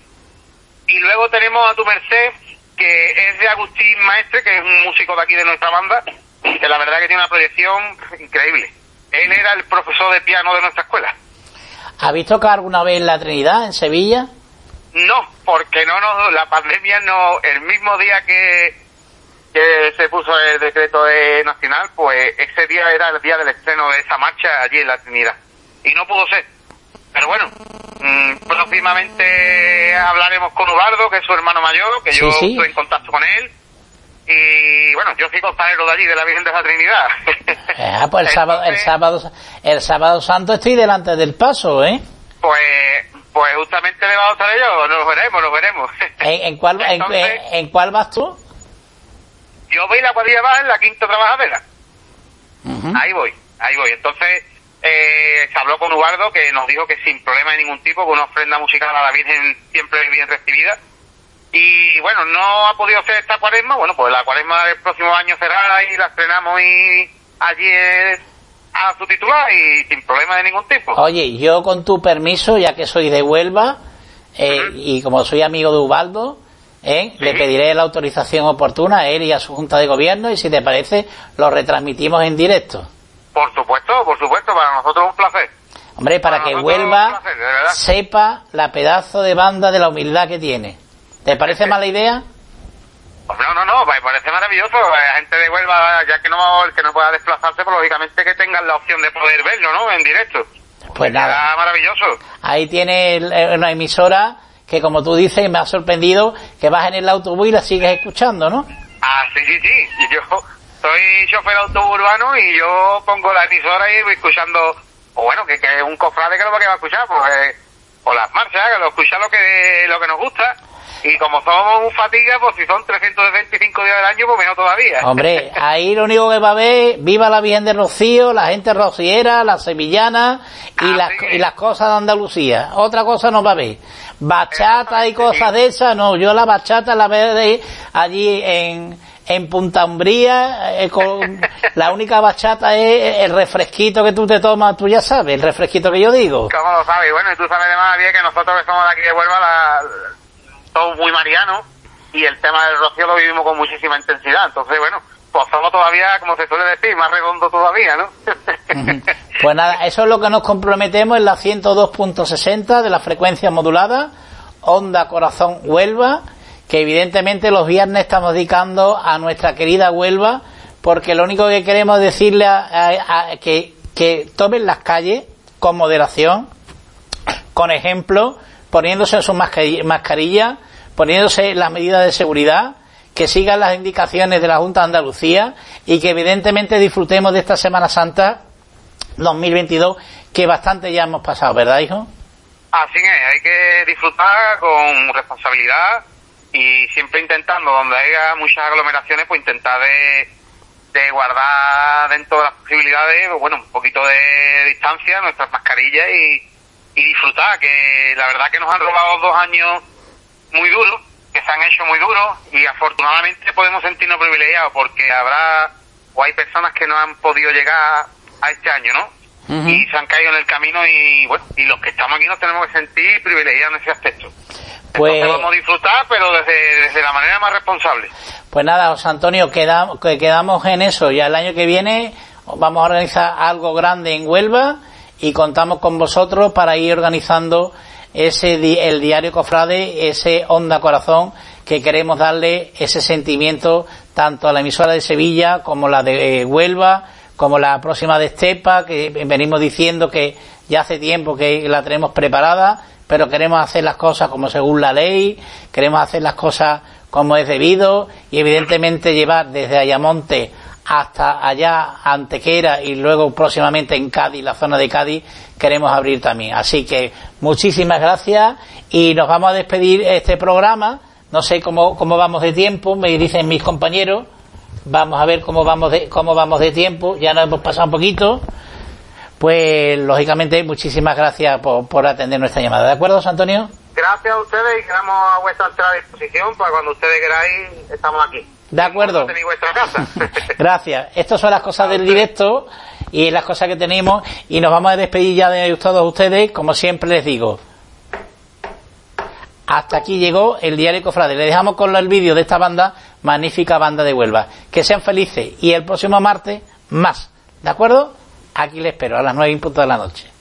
Y luego tenemos a tu merced, que es de Agustín Maestre, que es un músico de aquí de nuestra banda, que la verdad que tiene una proyección increíble. Él era el profesor de piano de nuestra escuela. ¿Habéis tocado alguna vez en la Trinidad, en Sevilla? No, porque no nos, la pandemia no, el mismo día que, que se puso el decreto de nacional, pues ese día era el día del estreno de esa marcha allí en la Trinidad. Y no pudo ser. Pero bueno, mm, próximamente hablaremos con Ubardo, que es su hermano mayor, que Sí, yo sí. estoy en contacto con él. Y bueno, yo soy compañero de allí, de la Virgen de la Trinidad. Ah, pues el [laughs] sábado, el sábado, el sábado santo estoy delante del paso, ¿eh? Pues, pues justamente le vamos a estar yo, nos veremos, nos veremos. [laughs] ¿En, en cuál, en, Entonces, en- en cuál vas tú? Yo voy la cuadrilla va en la quinta trabajadera. Ahí voy, ahí voy. Entonces, eh, se habló con Ubardo que nos dijo que sin problema de ningún tipo, con una ofrenda musical a la Virgen siempre es bien recibida. Y bueno, no ha podido ser esta cuaresma, bueno, pues la cuaresma del próximo año será y la estrenamos y allí es a su titular y sin problema de ningún tipo. Oye, yo con tu permiso, ya que soy de Huelva, eh, y como soy amigo de Ubaldo, ¿eh? le pediré la autorización oportuna a él y a su Junta de Gobierno y si te parece, lo retransmitimos en directo. Por supuesto, por supuesto, para nosotros un placer. Hombre, para Para que Huelva placer, sepa la pedazo de banda de la humildad que tiene. ¿Te parece mala idea? No, no, no, me parece maravilloso. La gente de Huelva, ya que no, el que no pueda desplazarse, pues lógicamente que tengan la opción de poder verlo, ¿no? En directo. Pues nada. Será maravilloso. Ahí tiene eh, una emisora que, como tú dices, me ha sorprendido que vas en el autobús y la sigues escuchando, ¿no? Ah, sí, sí, sí. Yo soy chofer de autobús urbano y yo pongo la emisora y voy escuchando, o bueno, que, que un cofrade que lo va a escuchar, pues, eh, o las marchas, que lo escucha lo que, lo que nos gusta. Y como somos un fatiga, pues si son 325 días del año, pues menos todavía. Hombre, ahí lo único que va a ver, viva la Virgen de Rocío, la gente rociera, la sevillana y, Ah, las, sí. y las cosas de Andalucía. Otra cosa no va a ver. Bachata y cosas de esas, no. Yo la bachata la veo de allí en, en Punta Umbría. eh, con, [laughs] la única bachata es el refresquito que tú te tomas, tú ya sabes, el refresquito que yo digo. ¿Cómo lo sabes? Bueno, y tú sabes de más bien que nosotros que somos de aquí de Huelva, la, somos muy marianos y el tema del rocío lo vivimos con muchísima intensidad. Entonces, bueno, pues somos todavía, como se suele decir, más redondo todavía, ¿no? Pues nada, eso es lo que nos comprometemos en la 102.60 de la frecuencia modulada, Onda Corazón Huelva, que evidentemente los viernes estamos dedicando a nuestra querida Huelva, porque lo único que queremos decirle a, a- a- que, que tomen las calles con moderación, con ejemplo, poniéndose sus mascarilla, mascarilla, poniéndose las medidas de seguridad, que sigan las indicaciones de la Junta de Andalucía y que evidentemente disfrutemos de esta Semana Santa 2022 que bastante ya hemos pasado, ¿verdad, hijo? Así es, hay que disfrutar con responsabilidad y siempre intentando, donde haya muchas aglomeraciones, pues intentar de, de guardar dentro de las posibilidades, pues bueno, un poquito de distancia, nuestras mascarillas y, y disfrutar, que la verdad que nos han robado dos años muy duros, que se han hecho muy duros y afortunadamente podemos sentirnos privilegiados porque habrá o hay personas que no han podido llegar a este año, ¿no? Y se han caído en el camino y bueno, y los que estamos aquí nos tenemos que sentir privilegiados en ese aspecto. Pues, Entonces vamos a disfrutar, pero desde, desde la manera más responsable. pues nada, José Antonio, quedamos, que quedamos en eso. Ya el año que viene vamos a organizar algo grande en Huelva y contamos con vosotros para ir organizando ese el diario Cofrade, ese Onda Corazón que queremos darle ese sentimiento tanto a la emisora de Sevilla como la de eh, Huelva, como la próxima de Estepa, que venimos diciendo que ya hace tiempo que la tenemos preparada, pero queremos hacer las cosas como según la ley, queremos hacer las cosas como es debido y evidentemente llevar desde Ayamonte hasta allá Antequera y luego próximamente en Cádiz, la zona de Cádiz, queremos abrir también. Así que muchísimas gracias y nos vamos a despedir este programa. No sé cómo, cómo vamos de tiempo, me dicen mis compañeros. Vamos a ver cómo vamos de, cómo vamos de tiempo. Ya nos hemos pasado un poquito. Pues lógicamente muchísimas gracias por, por atender nuestra llamada. ¿De acuerdo, Antonio? gracias a ustedes y quedamos a vuestra disposición para cuando ustedes queráis, estamos aquí. De acuerdo. Tenéis vuestra casa. [laughs] Gracias. Estas son las cosas del directo y las cosas que tenemos y nos vamos a despedir ya de todos ustedes, como siempre les digo. Hasta aquí llegó el diario Cofrade. Le dejamos con el vídeo de esta banda, magnífica banda de Huelva. Que sean felices y el próximo martes más. ¿De acuerdo? Aquí les espero a las nueve y punto de la noche.